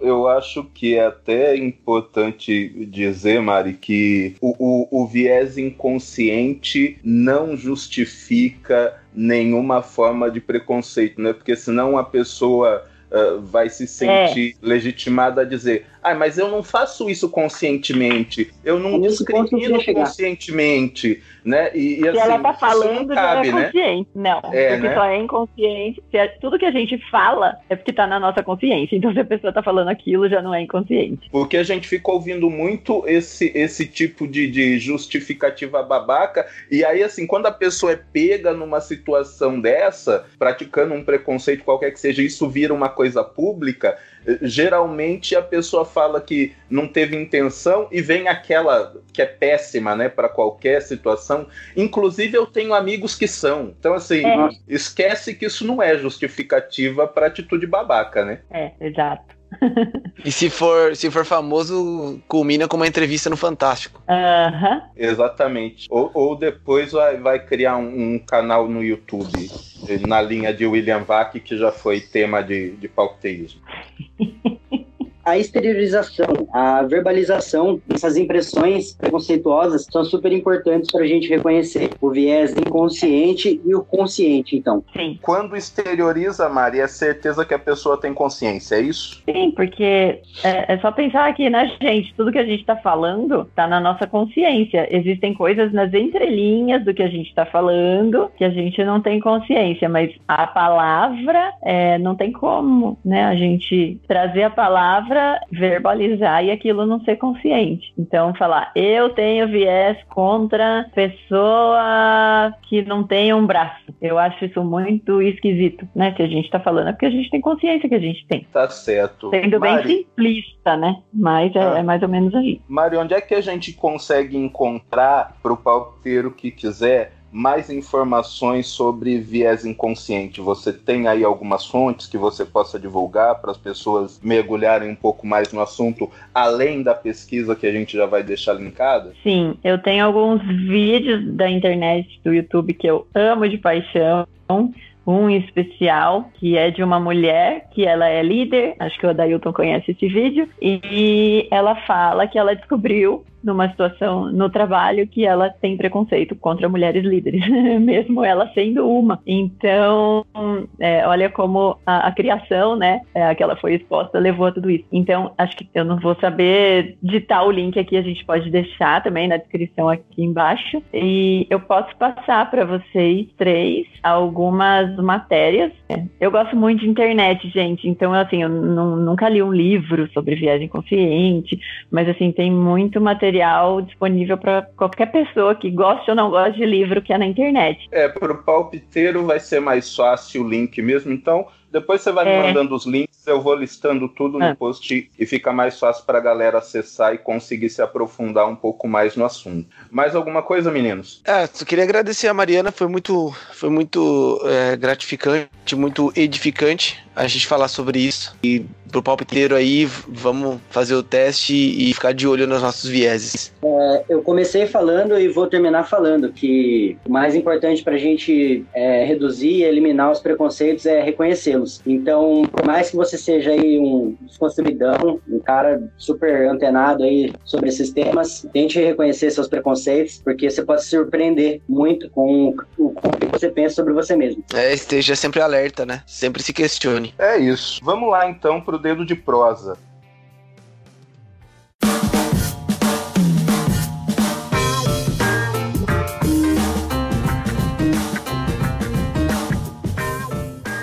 Eu acho que é até importante dizer, Mari, que o, o, o viés inconsciente não justifica nenhuma forma de preconceito, né? Porque senão a pessoa uh, vai se sentir é. legitimada a dizer: ah, mas eu não faço isso conscientemente, eu não discrimino conscientemente, né? E, e assim, ela tá falando, não cabe, não é né? consciente. Não, É, porque né? só é inconsciente. É- tudo que a gente fala é porque tá na nossa consciência. Então, se a pessoa tá falando aquilo, já não é inconsciente. Porque a gente fica ouvindo muito esse, esse tipo de, de justificativa babaca, e aí, assim, quando a pessoa é pega numa situação dessa, praticando um preconceito qualquer que seja, isso vira uma coisa pública, geralmente a pessoa fala que não teve intenção e vem aquela que é péssima, né, para qualquer situação. Inclusive eu tenho amigos que são. Então assim, é. esquece que isso não é justificativa para atitude babaca, né? É, exato e se for, se for famoso, culmina com uma entrevista no Fantástico. Uhum. Exatamente. Ou, ou depois vai, vai criar um, um, canal no YouTube na linha de William Vac, que já foi tema de, de pauteísmo. *laughs* a exteriorização, a verbalização dessas impressões preconceituosas são super importantes para a gente reconhecer o viés inconsciente e o consciente, então. Sim. Quando exterioriza, Mari, é certeza que a pessoa tem consciência, é isso? Sim, porque é, é só pensar aqui, né, gente? Tudo que a gente está falando está na nossa consciência. Existem coisas nas entrelinhas do que a gente está falando que a gente não tem consciência, mas a palavra é, não tem como, né? A gente trazer a palavra palavra verbalizar e aquilo não ser consciente. Então, falar, eu tenho viés contra pessoa que não tem um braço. Eu acho isso muito esquisito, né? Se a gente tá falando, é porque a gente tem consciência que a gente tem. Tá certo. Sendo Mari... bem simplista, né? Mas é, ah. é, mais ou menos aí. Mari, onde é que a gente consegue encontrar pro pauteiro que quiser mais informações sobre viés inconsciente? Você tem aí algumas fontes que você possa divulgar para as pessoas mergulharem um pouco mais no assunto, além da pesquisa que a gente já vai deixar linkada? Sim, eu tenho alguns vídeos da internet, do YouTube, que eu amo de paixão um especial que é de uma mulher que ela é líder, acho que o Adailton conhece esse vídeo, e ela fala que ela descobriu numa situação no trabalho que ela tem preconceito contra mulheres líderes, *laughs* mesmo ela sendo uma. Então, é, olha como a, a criação, né, é, que ela foi exposta, levou a tudo isso. Então, acho que eu não vou saber digitar o link aqui, a gente pode deixar também na descrição aqui embaixo. E eu posso passar para vocês três algumas matérias. Eu gosto muito de internet, gente, então, assim, eu nunca li um livro sobre viagem consciente, mas, assim, tem muito material material disponível para qualquer pessoa que goste ou não goste de livro que é na internet. É, para o palpiteiro vai ser mais fácil o link mesmo, então depois você vai é. me mandando os links, eu vou listando tudo no ah. post e fica mais fácil para a galera acessar e conseguir se aprofundar um pouco mais no assunto. Mais alguma coisa, meninos? É, só queria agradecer a Mariana, foi muito, foi muito é, gratificante, muito edificante a gente falar sobre isso. E pro palpiteiro aí, vamos fazer o teste e ficar de olho nos nossos vieses. É, eu comecei falando e vou terminar falando que o mais importante para a gente é, reduzir e eliminar os preconceitos é reconhecê-los. Então, por mais que você seja aí um desconstruidão, um cara super antenado aí sobre esses temas, tente reconhecer seus preconceitos, porque você pode se surpreender muito com o que você pensa sobre você mesmo. É, esteja sempre alerta, né? Sempre se questione. É isso. Vamos lá então pro dedo de prosa.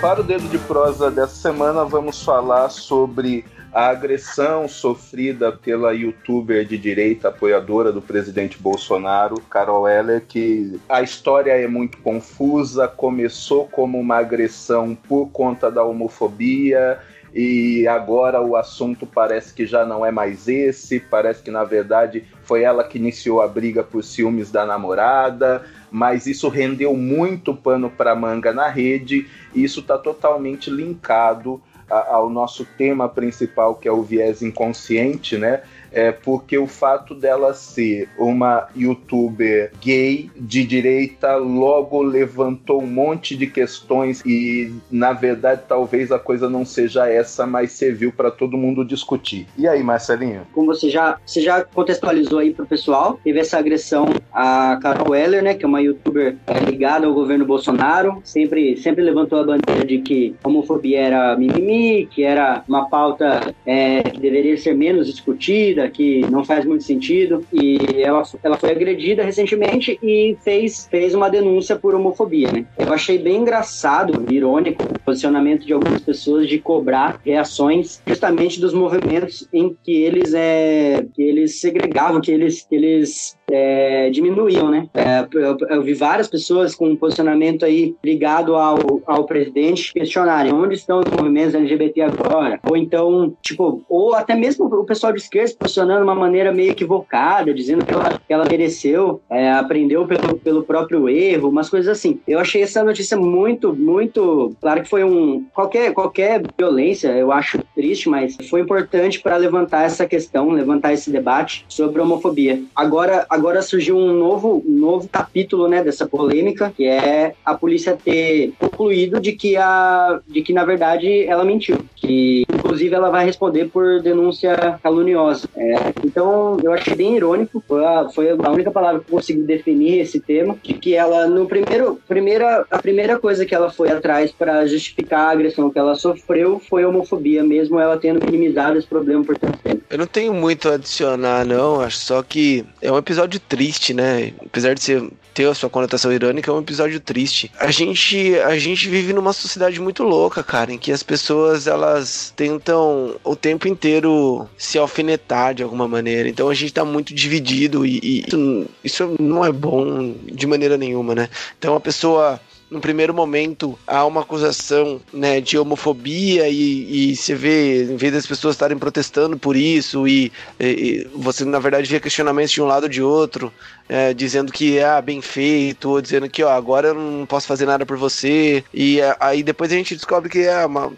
Para o dedo de prosa dessa semana, vamos falar sobre a agressão sofrida pela youtuber de direita apoiadora do presidente Bolsonaro, Carol Heller, que a história é muito confusa, começou como uma agressão por conta da homofobia e agora o assunto parece que já não é mais esse, parece que na verdade foi ela que iniciou a briga por ciúmes da namorada, mas isso rendeu muito pano para manga na rede, e isso está totalmente linkado ao nosso tema principal, que é o viés inconsciente, né? É porque o fato dela ser uma youtuber gay de direita logo levantou um monte de questões e na verdade talvez a coisa não seja essa, mas serviu para todo mundo discutir. E aí, Marcelinho? Como você já, você já contextualizou aí pro pessoal, teve essa agressão a Carol Weller, né, que é uma youtuber ligada ao governo Bolsonaro, sempre sempre levantou a bandeira de que homofobia era mimimi, que era uma pauta é, que deveria ser menos discutida que não faz muito sentido. E ela, ela foi agredida recentemente e fez, fez uma denúncia por homofobia, né? Eu achei bem engraçado, irônico, o posicionamento de algumas pessoas de cobrar reações justamente dos movimentos em que eles, é, que eles segregavam, que eles, que eles é, diminuíam, né? É, eu, eu, vi várias pessoas com um posicionamento aí ligado ao, ao presidente questionarem onde estão os movimentos LGBT agora, ou então, tipo, ou até mesmo o pessoal de esquerda se posicionando de uma maneira meio equivocada, dizendo que ela, que ela mereceu, é, aprendeu pelo, pelo próprio erro, umas coisas assim. Eu achei essa notícia muito, muito, claro que foi um qualquer qualquer violência, eu acho triste, mas foi importante para levantar essa questão, levantar esse debate sobre homofobia. Agora, agora surgiu um novo, novo capítulo, né, dessa polêmica, que é a polícia ter concluído de que a, de que na verdade ela mentiu, que inclusive ela vai responder por denúncia caluniosa. É, então, eu achei bem irônico, foi a, foi a única palavra que eu consegui definir esse tema, de que ela no primeiro, primeira, a primeira coisa que ela foi atrás para justificar a agressão que ela sofreu foi a homofobia, mesmo ela tendo minimizado esse problema por tanto tempo. Eu não tenho muito a adicionar, não. Acho só que é um episódio triste, né? Apesar de ser ter a sua conotação irônica, é um episódio triste. A gente, a gente vive numa sociedade muito louca, cara, em que as pessoas elas tentam o tempo inteiro se alfinetar de alguma maneira. Então a gente tá muito dividido e, e isso, isso não é bom de maneira nenhuma, né? Então a pessoa no primeiro momento há uma acusação né, de homofobia e, e você vê, em vez das pessoas estarem protestando por isso e, e, você na verdade vê questionamentos de um lado ou de outro, é, dizendo que é ah, bem feito, ou dizendo que ó, agora eu não posso fazer nada por você. E é, aí depois a gente descobre que é uma,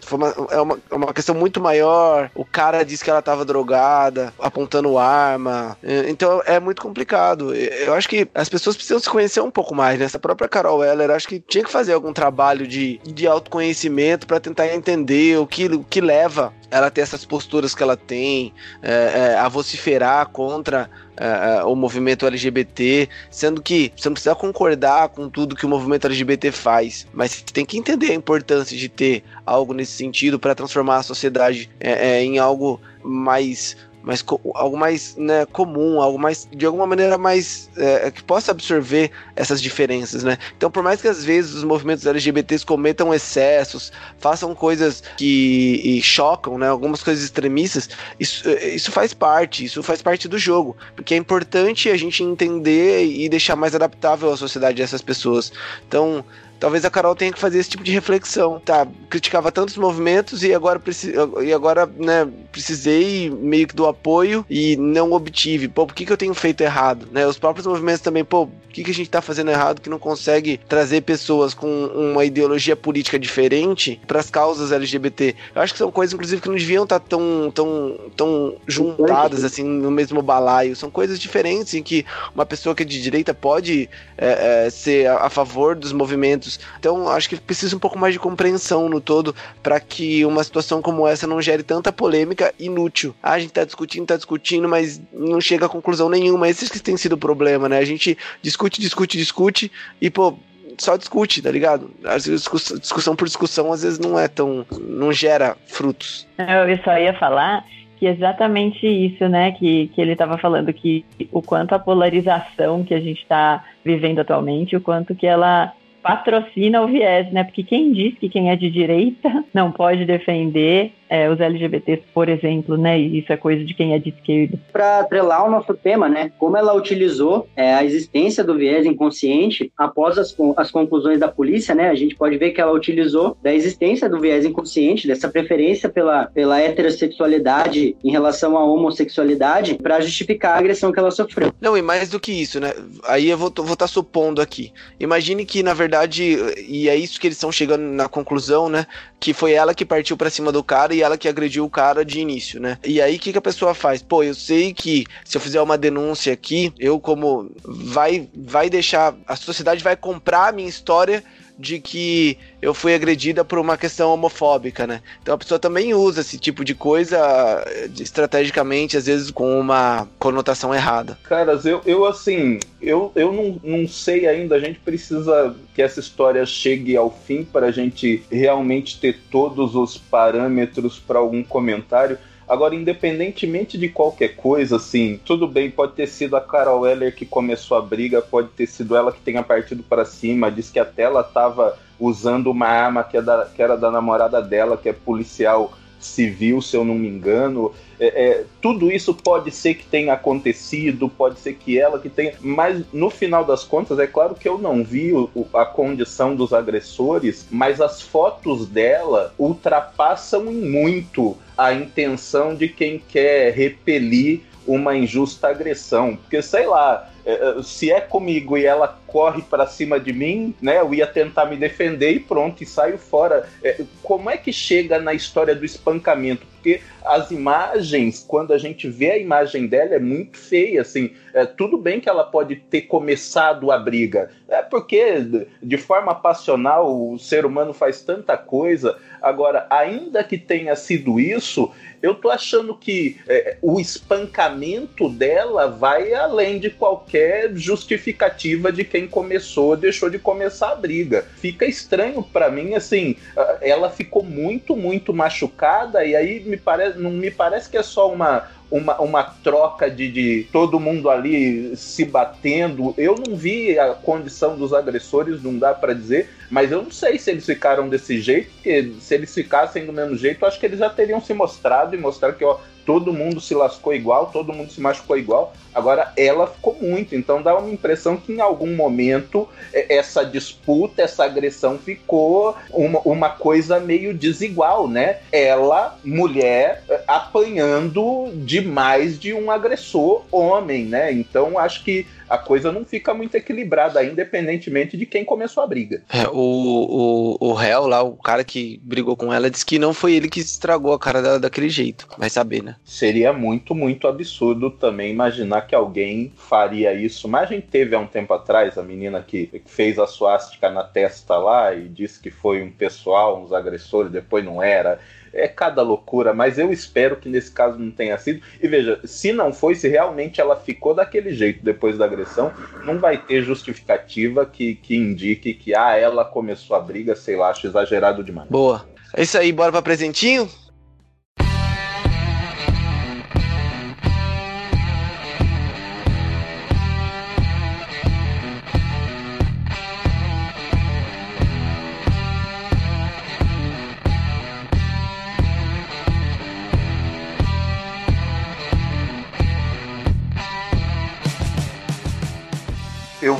é uma, é uma questão muito maior. O cara diz que ela estava drogada, apontando arma. É, então é muito complicado. Eu acho que as pessoas precisam se conhecer um pouco mais. Né? Essa própria Carol Heller, acho que tinha que fazer algum trabalho de, de autoconhecimento para tentar entender o que, o que leva ela ter essas posturas que ela tem, é, é, a vociferar contra uh, o movimento LGBT, sendo que você não precisa concordar com tudo que o movimento LGBT faz, mas você tem que entender a importância de ter algo nesse sentido para transformar a sociedade é, em algo mais mais algo mais né, comum, algo mais de alguma maneira mais é, que possa absorver essas diferenças, né? Então, por mais que às vezes os movimentos LGBTs cometam excessos, façam coisas que chocam, né? Algumas coisas extremistas, isso, isso faz parte, isso faz parte do jogo, porque é importante a gente entender e deixar mais adaptável a sociedade dessas pessoas. Então, talvez a Carol tenha que fazer esse tipo de reflexão, tá? Criticava tantos movimentos e agora, e agora né, precisei meio que do apoio e não obtive. Pô, por que, que eu tenho feito errado? Né? Os próprios movimentos também, pô, o que, que a gente tá fazendo errado que não consegue trazer pessoas com uma ideologia política diferente para as causas LGBT? Eu acho que são coisas, inclusive, que não deviam estar tá tão, tão, tão juntadas assim no mesmo balaio. São coisas diferentes em que uma pessoa que é de direita pode é, é, ser a, a favor dos movimentos então, acho que precisa um pouco mais de compreensão no todo para que uma situação como essa não gere tanta polêmica inútil. Ah, a gente tá discutindo, tá discutindo, mas não chega a conclusão nenhuma. Esse que tem sido o problema, né? A gente discute, discute, discute e, pô, só discute, tá ligado? Às vezes discussão por discussão às vezes não é tão. não gera frutos. Eu só ia falar que exatamente isso, né, que, que ele estava falando, que o quanto a polarização que a gente está vivendo atualmente, o quanto que ela patrocina o viés, né? Porque quem diz que quem é de direita *laughs* não pode defender é, os LGBTs, por exemplo, né? E isso é coisa de quem é de esquerda. Para atrelar o nosso tema, né? Como ela utilizou é, a existência do viés inconsciente após as, as conclusões da polícia, né? A gente pode ver que ela utilizou da existência do viés inconsciente, dessa preferência pela, pela heterossexualidade em relação à homossexualidade, para justificar a agressão que ela sofreu. Não, e mais do que isso, né? Aí eu vou estar tá supondo aqui. Imagine que, na verdade, e é isso que eles estão chegando na conclusão, né? Que foi ela que partiu para cima do cara e ela que agrediu o cara de início, né? E aí o que, que a pessoa faz? Pô, eu sei que se eu fizer uma denúncia aqui, eu como vai vai deixar a sociedade vai comprar a minha história de que eu fui agredida por uma questão homofóbica, né? Então a pessoa também usa esse tipo de coisa estrategicamente, às vezes com uma conotação errada. Caras, eu, eu assim, eu, eu não, não sei ainda, a gente precisa que essa história chegue ao fim para a gente realmente ter todos os parâmetros para algum comentário. Agora, independentemente de qualquer coisa, assim, tudo bem, pode ter sido a Carol Weller que começou a briga, pode ter sido ela que tenha partido para cima, diz que até ela estava usando uma arma que, é da, que era da namorada dela, que é policial civil, se eu não me engano. É, é, tudo isso pode ser que tenha acontecido, pode ser que ela que tenha, mas no final das contas, é claro que eu não vi o, a condição dos agressores, mas as fotos dela ultrapassam muito a intenção de quem quer repelir uma injusta agressão. Porque, sei lá, é, é, se é comigo e ela corre para cima de mim, né? Eu ia tentar me defender e pronto, e saio fora. É, como é que chega na história do espancamento? Porque as imagens, quando a gente vê a imagem dela, é muito feia, assim. É, tudo bem que ela pode ter começado a briga, é porque de forma passional o ser humano faz tanta coisa. Agora, ainda que tenha sido isso, eu tô achando que é, o espancamento dela vai além de qualquer justificativa de quem começou, deixou de começar a briga. Fica estranho para mim, assim, ela ficou muito, muito machucada e aí me parece, não me parece que é só uma uma, uma troca de, de todo mundo ali se batendo. Eu não vi a condição dos agressores, não dá para dizer, mas eu não sei se eles ficaram desse jeito, porque se eles ficassem do mesmo jeito, acho que eles já teriam se mostrado e mostrado que ó, todo mundo se lascou igual, todo mundo se machucou igual. Agora ela ficou muito, então dá uma impressão que em algum momento essa disputa, essa agressão ficou uma, uma coisa meio desigual, né? Ela, mulher, apanhando de mais de um agressor homem, né? Então acho que a coisa não fica muito equilibrada, independentemente de quem começou a briga. É, o, o, o réu lá, o cara que brigou com ela, disse que não foi ele que estragou a cara dela daquele jeito. Vai saber, né? Seria muito, muito absurdo também imaginar que alguém faria isso. Mas a gente teve há um tempo atrás a menina que fez a suástica na testa lá e disse que foi um pessoal, uns agressores, depois não era é cada loucura, mas eu espero que nesse caso não tenha sido. E veja, se não foi, se realmente ela ficou daquele jeito depois da agressão, não vai ter justificativa que, que indique que ah, ela começou a briga, sei lá, acho exagerado demais. Boa. É isso aí, bora para presentinho?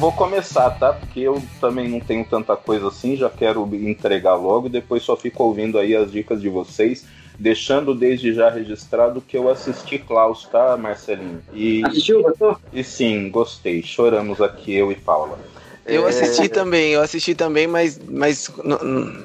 Vou começar, tá? Porque eu também não tenho tanta coisa assim, já quero entregar logo e depois só fico ouvindo aí as dicas de vocês, deixando desde já registrado que eu assisti Klaus, tá, Marcelinho? E, Assistiu, gostou? E sim, gostei. Choramos aqui, eu e Paula. Eu é... assisti também, eu assisti também, mas, mas não,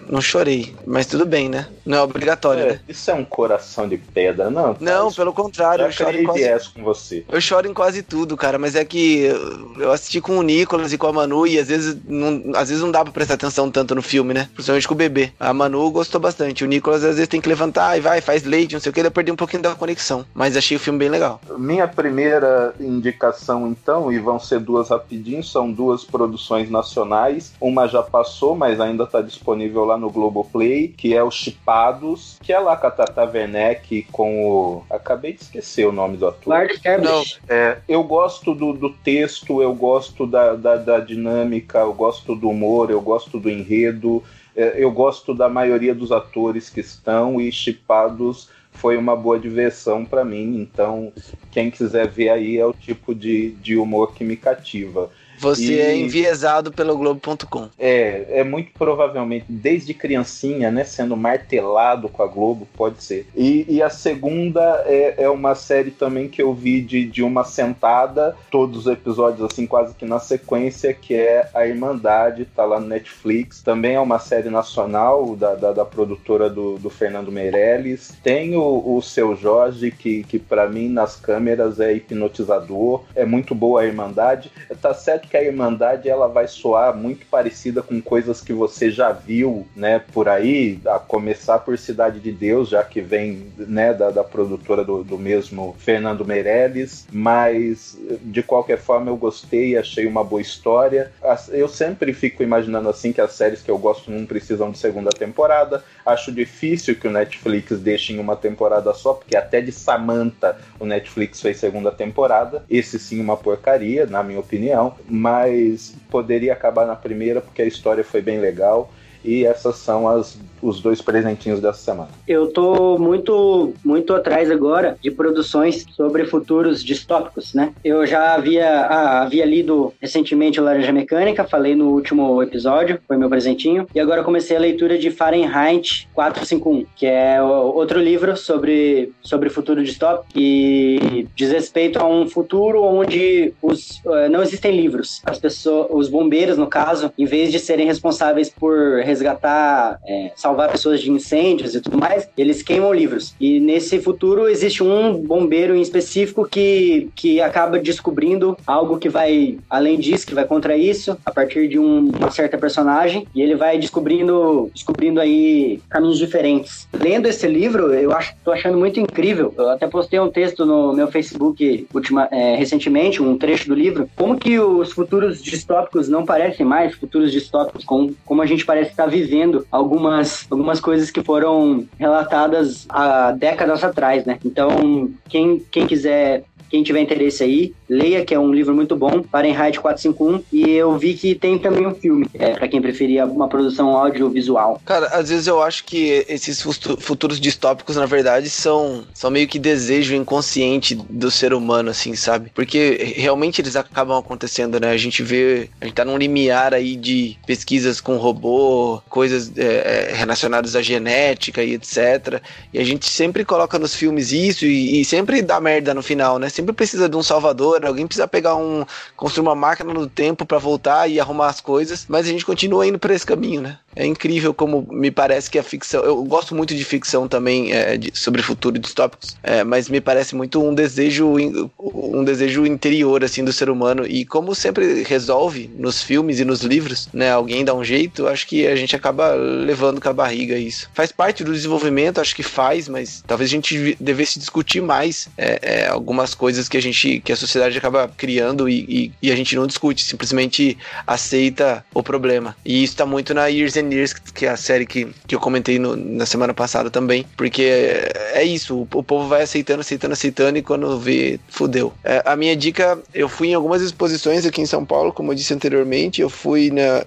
não chorei. Mas tudo bem, né? Não é obrigatório, é, né? Isso é um coração de pedra, não? Cara, não, pelo contrário, eu choro em quase... com você. Eu choro em quase tudo, cara, mas é que eu assisti com o Nicolas e com a Manu e às vezes não, às vezes não dá pra prestar atenção tanto no filme, né? Principalmente com o bebê. A Manu gostou bastante. O Nicolas às vezes tem que levantar e vai, faz leite, não sei o que, ele perdeu um pouquinho da conexão. Mas achei o filme bem legal. Minha primeira indicação, então, e vão ser duas rapidinho, são duas produções nacionais uma já passou, mas ainda está disponível lá no Globoplay, que é o Chipados, que é lá com a Tata Werneck com o. Acabei de esquecer o nome do ator. Clark Não, é, eu gosto do, do texto, eu gosto da, da, da dinâmica, eu gosto do humor, eu gosto do enredo é, eu gosto da maioria dos atores que estão e Chipados foi uma boa diversão para mim. Então, quem quiser ver aí é o tipo de, de humor que me cativa. Você e... é enviesado pelo Globo.com. É, é muito provavelmente, desde criancinha, né? Sendo martelado com a Globo, pode ser. E, e a segunda é, é uma série também que eu vi de, de uma sentada, todos os episódios assim, quase que na sequência, que é A Irmandade, tá lá no Netflix. Também é uma série nacional da, da, da produtora do, do Fernando Meirelles. Tem o, o Seu Jorge, que, que para mim nas câmeras é hipnotizador. É muito boa a Irmandade. Tá certo que a Irmandade ela vai soar muito parecida com coisas que você já viu, né, por aí, a começar por Cidade de Deus, já que vem, né, da, da produtora do, do mesmo Fernando Meirelles, mas de qualquer forma eu gostei, achei uma boa história. Eu sempre fico imaginando assim que as séries que eu gosto não precisam de segunda temporada. Acho difícil que o Netflix deixe em uma temporada só, porque até de Samantha o Netflix fez segunda temporada. Esse sim uma porcaria, na minha opinião mas poderia acabar na primeira porque a história foi bem legal. E essas são as, os dois presentinhos dessa semana. Eu tô muito, muito atrás agora de produções sobre futuros distópicos, né? Eu já havia, ah, havia lido recentemente o Laranja Mecânica, falei no último episódio, foi meu presentinho. E agora comecei a leitura de Fahrenheit 451, que é outro livro sobre, sobre futuro distópico e diz respeito a um futuro onde os, uh, não existem livros. As pessoas, os bombeiros, no caso, em vez de serem responsáveis por resgatar, é, salvar pessoas de incêndios e tudo mais, eles queimam livros. E nesse futuro existe um bombeiro em específico que, que acaba descobrindo algo que vai além disso, que vai contra isso, a partir de um, uma certa personagem, e ele vai descobrindo, descobrindo aí caminhos diferentes. Lendo esse livro, eu acho, tô achando muito incrível. Eu até postei um texto no meu Facebook ultima, é, recentemente, um trecho do livro, como que os futuros distópicos não parecem mais futuros distópicos, como, como a gente parece estar vivendo algumas, algumas coisas que foram relatadas há décadas atrás, né? Então, quem, quem quiser quem tiver interesse aí, leia, que é um livro muito bom, Fahrenheit 451, e eu vi que tem também um filme, é, para quem preferir uma produção audiovisual. Cara, às vezes eu acho que esses futuros distópicos, na verdade, são, são meio que desejo inconsciente do ser humano, assim, sabe? Porque realmente eles acabam acontecendo, né? A gente vê, a gente tá num limiar aí de pesquisas com robô, coisas é, é relacionadas à genética e etc. E a gente sempre coloca nos filmes isso e, e sempre dá merda no final, né? sempre precisa de um salvador, alguém precisa pegar um. construir uma máquina no tempo para voltar e arrumar as coisas, mas a gente continua indo por esse caminho, né? É incrível como me parece que a ficção. Eu gosto muito de ficção também é, de, sobre futuro distópicos, é, mas me parece muito um desejo, um desejo interior assim do ser humano e como sempre resolve nos filmes e nos livros, né? Alguém dá um jeito, acho que a gente acaba levando com a barriga isso. Faz parte do desenvolvimento, acho que faz, mas talvez a gente devesse discutir mais é, é, algumas coisas que a gente, que a sociedade acaba criando e, e, e, a gente não discute, simplesmente aceita o problema. E isso está muito na Years and Que é a série que, que eu comentei no, na semana passada também, porque é, é isso, o, o, povo vai aceitando, aceitando, aceitando e quando vê, fudeu. É, a minha dica, eu fui em algumas exposições aqui em São Paulo, como eu disse anteriormente, eu fui na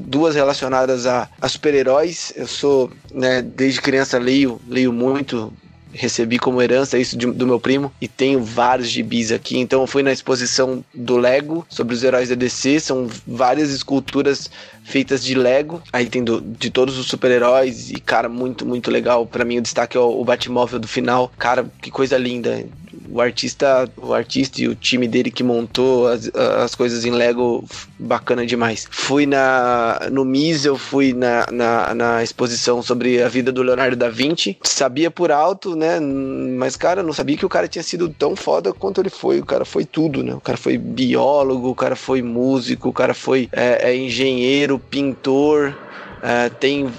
duas relacionadas a, a super-heróis. Eu sou, né, desde criança leio, leio muito, recebi como herança isso de, do meu primo e tenho vários gibis aqui. Então eu fui na exposição do Lego sobre os heróis da DC, são várias esculturas feitas de Lego. Aí tem do, de todos os super-heróis e cara, muito, muito legal. Para mim o destaque é o, o Batmóvel do final. Cara, que coisa linda o artista, o artista e o time dele que montou as, as coisas em Lego bacana demais. Fui na no MIS, eu fui na, na, na, exposição sobre a vida do Leonardo da Vinci. Sabia por alto, né? Mas, cara, não sabia que o cara tinha sido tão foda quanto ele foi. O cara foi tudo, né? O cara foi biólogo, o cara foi músico, o cara foi é, é engenheiro, pintor. É, tem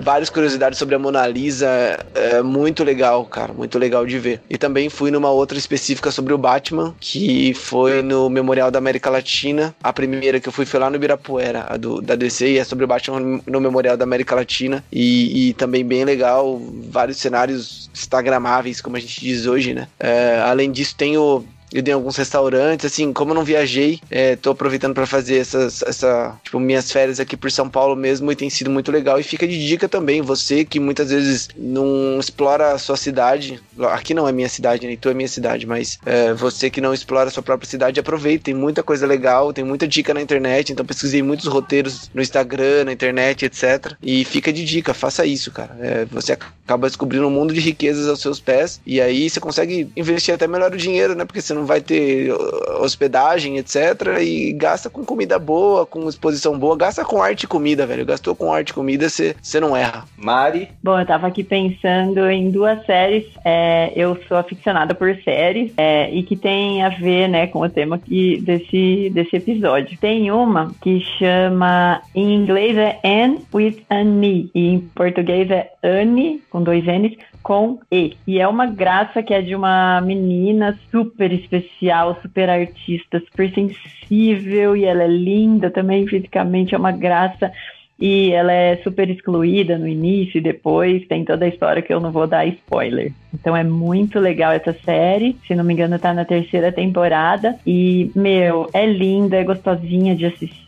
várias curiosidades sobre a Mona Lisa. É muito legal, cara. Muito legal de ver. E também fui numa outra específica sobre o Batman, que foi no Memorial da América Latina. A primeira que eu fui foi lá no Ibirapuera, a do, da DC, e é sobre o Batman no Memorial da América Latina. E, e também bem legal, vários cenários instagramáveis, como a gente diz hoje, né? É, além disso, tem o eu dei alguns restaurantes, assim, como eu não viajei, é, tô aproveitando para fazer essas, essa, tipo, minhas férias aqui por São Paulo mesmo e tem sido muito legal. E fica de dica também, você que muitas vezes não explora a sua cidade, aqui não é minha cidade, nem tu é minha cidade, mas é, você que não explora a sua própria cidade, aproveita, tem muita coisa legal, tem muita dica na internet, então pesquisei muitos roteiros no Instagram, na internet, etc. E fica de dica, faça isso, cara. É, você acaba descobrindo um mundo de riquezas aos seus pés e aí você consegue investir até melhor o dinheiro, né? Porque você não vai ter uh, hospedagem, etc. E gasta com comida boa, com exposição boa, gasta com arte e comida, velho. Gastou com arte e comida, você não erra. Mari? Bom, eu tava aqui pensando em duas séries. É, eu sou aficionada por séries é, e que tem a ver, né, com o tema aqui desse, desse episódio. Tem uma que chama, em inglês é Anne with Annie, e em português é Anne, com dois N's, com E. E é uma graça que é de uma menina super especial, super artista, super sensível e ela é linda também fisicamente, é uma graça. E ela é super excluída no início e depois tem toda a história que eu não vou dar spoiler. Então é muito legal essa série. Se não me engano, tá na terceira temporada. E, meu, é linda, é gostosinha de assistir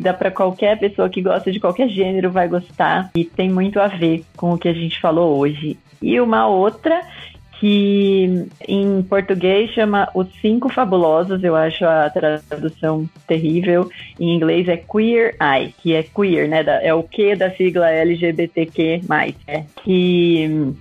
dá para qualquer pessoa que gosta de qualquer gênero vai gostar e tem muito a ver com o que a gente falou hoje. E uma outra que em português chama Os Cinco Fabulosos, eu acho a tradução terrível. Em inglês é Queer Eye, que é queer, né? É o que da sigla LGBTQ+. É, que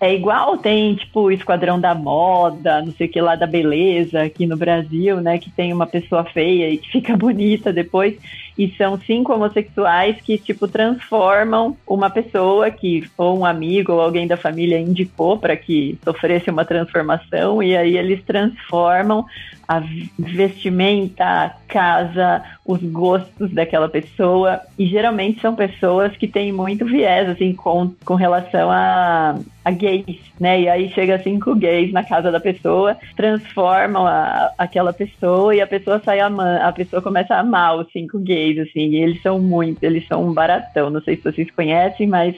é igual, tem tipo o Esquadrão da Moda, não sei o que lá da beleza aqui no Brasil, né? Que tem uma pessoa feia e que fica *laughs* bonita depois e são cinco homossexuais que, tipo, transformam uma pessoa que, ou um amigo ou alguém da família indicou para que sofresse uma transformação, e aí eles transformam a vestimenta, a casa, os gostos daquela pessoa. E geralmente são pessoas que têm muito viés, assim, com, com relação a, a gays, né? E aí chega cinco gays na casa da pessoa, transformam a, aquela pessoa e a pessoa sai amando, a pessoa começa a amar os cinco gays, assim, e eles são muito, eles são um baratão. Não sei se vocês conhecem, mas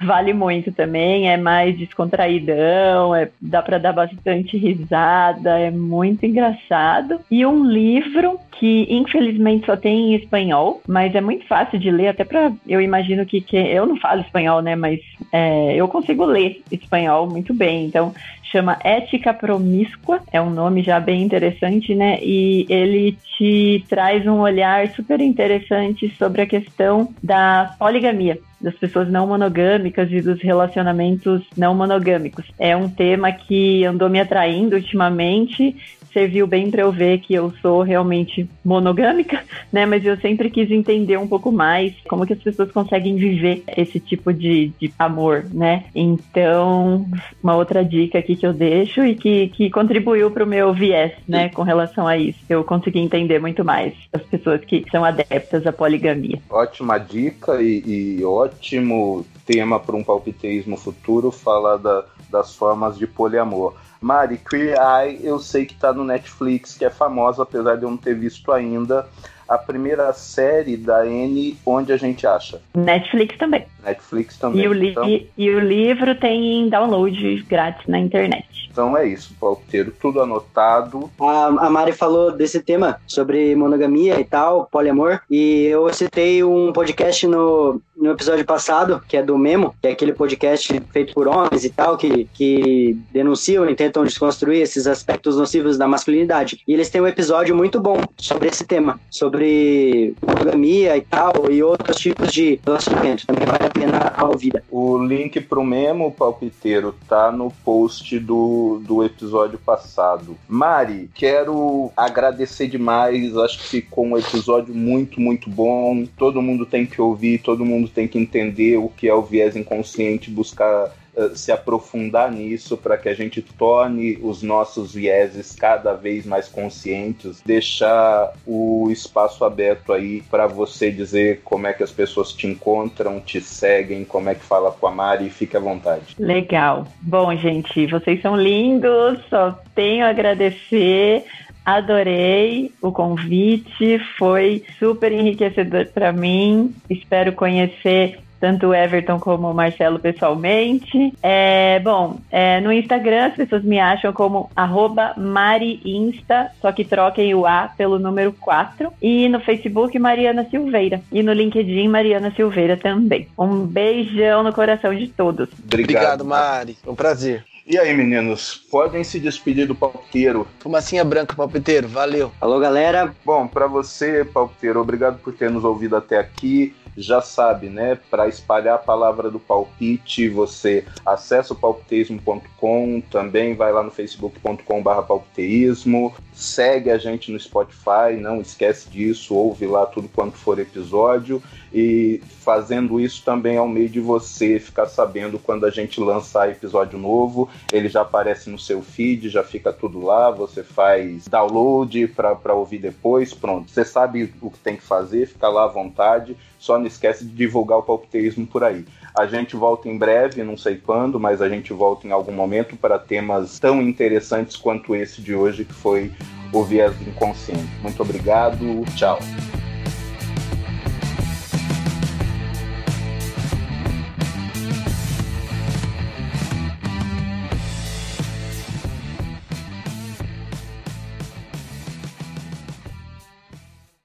vale muito também, é mais descontraidão, é, dá para dar bastante risada, é muito engraçado. E um livro que infelizmente só tem em espanhol, mas é muito fácil de ler, até para eu imagino que, que eu não falo espanhol, né, mas é, eu consigo ler espanhol muito bem, então chama Ética Promíscua, é um nome já bem interessante, né? E ele te traz um olhar super interessante sobre a questão da poligamia das pessoas não monogâmicas e dos relacionamentos não monogâmicos. É um tema que andou me atraindo ultimamente serviu bem para eu ver que eu sou realmente monogâmica, *laughs* né? Mas eu sempre quis entender um pouco mais como que as pessoas conseguem viver esse tipo de, de amor, né? Então, uma outra dica aqui que eu deixo e que, que contribuiu para o meu viés, né? Com relação a isso. Eu consegui entender muito mais as pessoas que são adeptas à poligamia. Ótima dica e, e ótimo tema para um palpiteísmo futuro falar da, das formas de poliamor. Mari, Queer Eye, eu sei que tá no Netflix, que é famosa, apesar de eu não ter visto ainda. A primeira série da N, onde a gente acha? Netflix também. Netflix também. E o, li então... e o livro tem em download grátis na internet. Então é isso, palteiro, tudo anotado. A, a Mari falou desse tema sobre monogamia e tal, poliamor, e eu citei um podcast no, no episódio passado, que é do Memo, que é aquele podcast feito por homens e tal, que, que denunciam e tentam desconstruir esses aspectos nocivos da masculinidade. E eles têm um episódio muito bom sobre esse tema, sobre monogamia e tal, e outros tipos de relacionamento. Também vale a pena a ouvida. O link pro Memo, palpiteiro, tá no post do, do episódio passado. Mari, quero agradecer demais, acho que ficou um episódio muito, muito bom. Todo mundo tem que ouvir, todo mundo tem que entender o que é o viés inconsciente, buscar uh, se aprofundar nisso para que a gente torne os nossos vieses cada vez mais conscientes, deixar o espaço aberto aí para você dizer como é que as pessoas te encontram, te seguem, como é que fala com a Mari, fique à vontade. Legal. Bom, gente, vocês são lindos, só tenho a agradecer Adorei o convite, foi super enriquecedor para mim. Espero conhecer tanto o Everton como o Marcelo pessoalmente. É, bom, é, no Instagram as pessoas me acham como mariinsta, só que troquem o A pelo número 4. E no Facebook, Mariana Silveira. E no LinkedIn, Mariana Silveira também. Um beijão no coração de todos. Obrigado, Obrigado Mari. Um prazer. E aí, meninos, podem se despedir do palpiteiro. Fumacinha branca, palpiteiro, valeu. Alô, galera. Bom, para você, palpiteiro, obrigado por ter nos ouvido até aqui já sabe, né? Para espalhar a palavra do palpite, você acessa o palpiteismo.com, também vai lá no facebook.com/barra palpiteísmo, segue a gente no Spotify, não esquece disso, ouve lá tudo quanto for episódio e fazendo isso também ao meio de você ficar sabendo quando a gente lançar episódio novo, ele já aparece no seu feed, já fica tudo lá, você faz download para ouvir depois, pronto. Você sabe o que tem que fazer, fica lá à vontade, só não esquece de divulgar o palpiteísmo por aí. A gente volta em breve, não sei quando, mas a gente volta em algum momento para temas tão interessantes quanto esse de hoje, que foi o viés do inconsciente. Muito obrigado, tchau.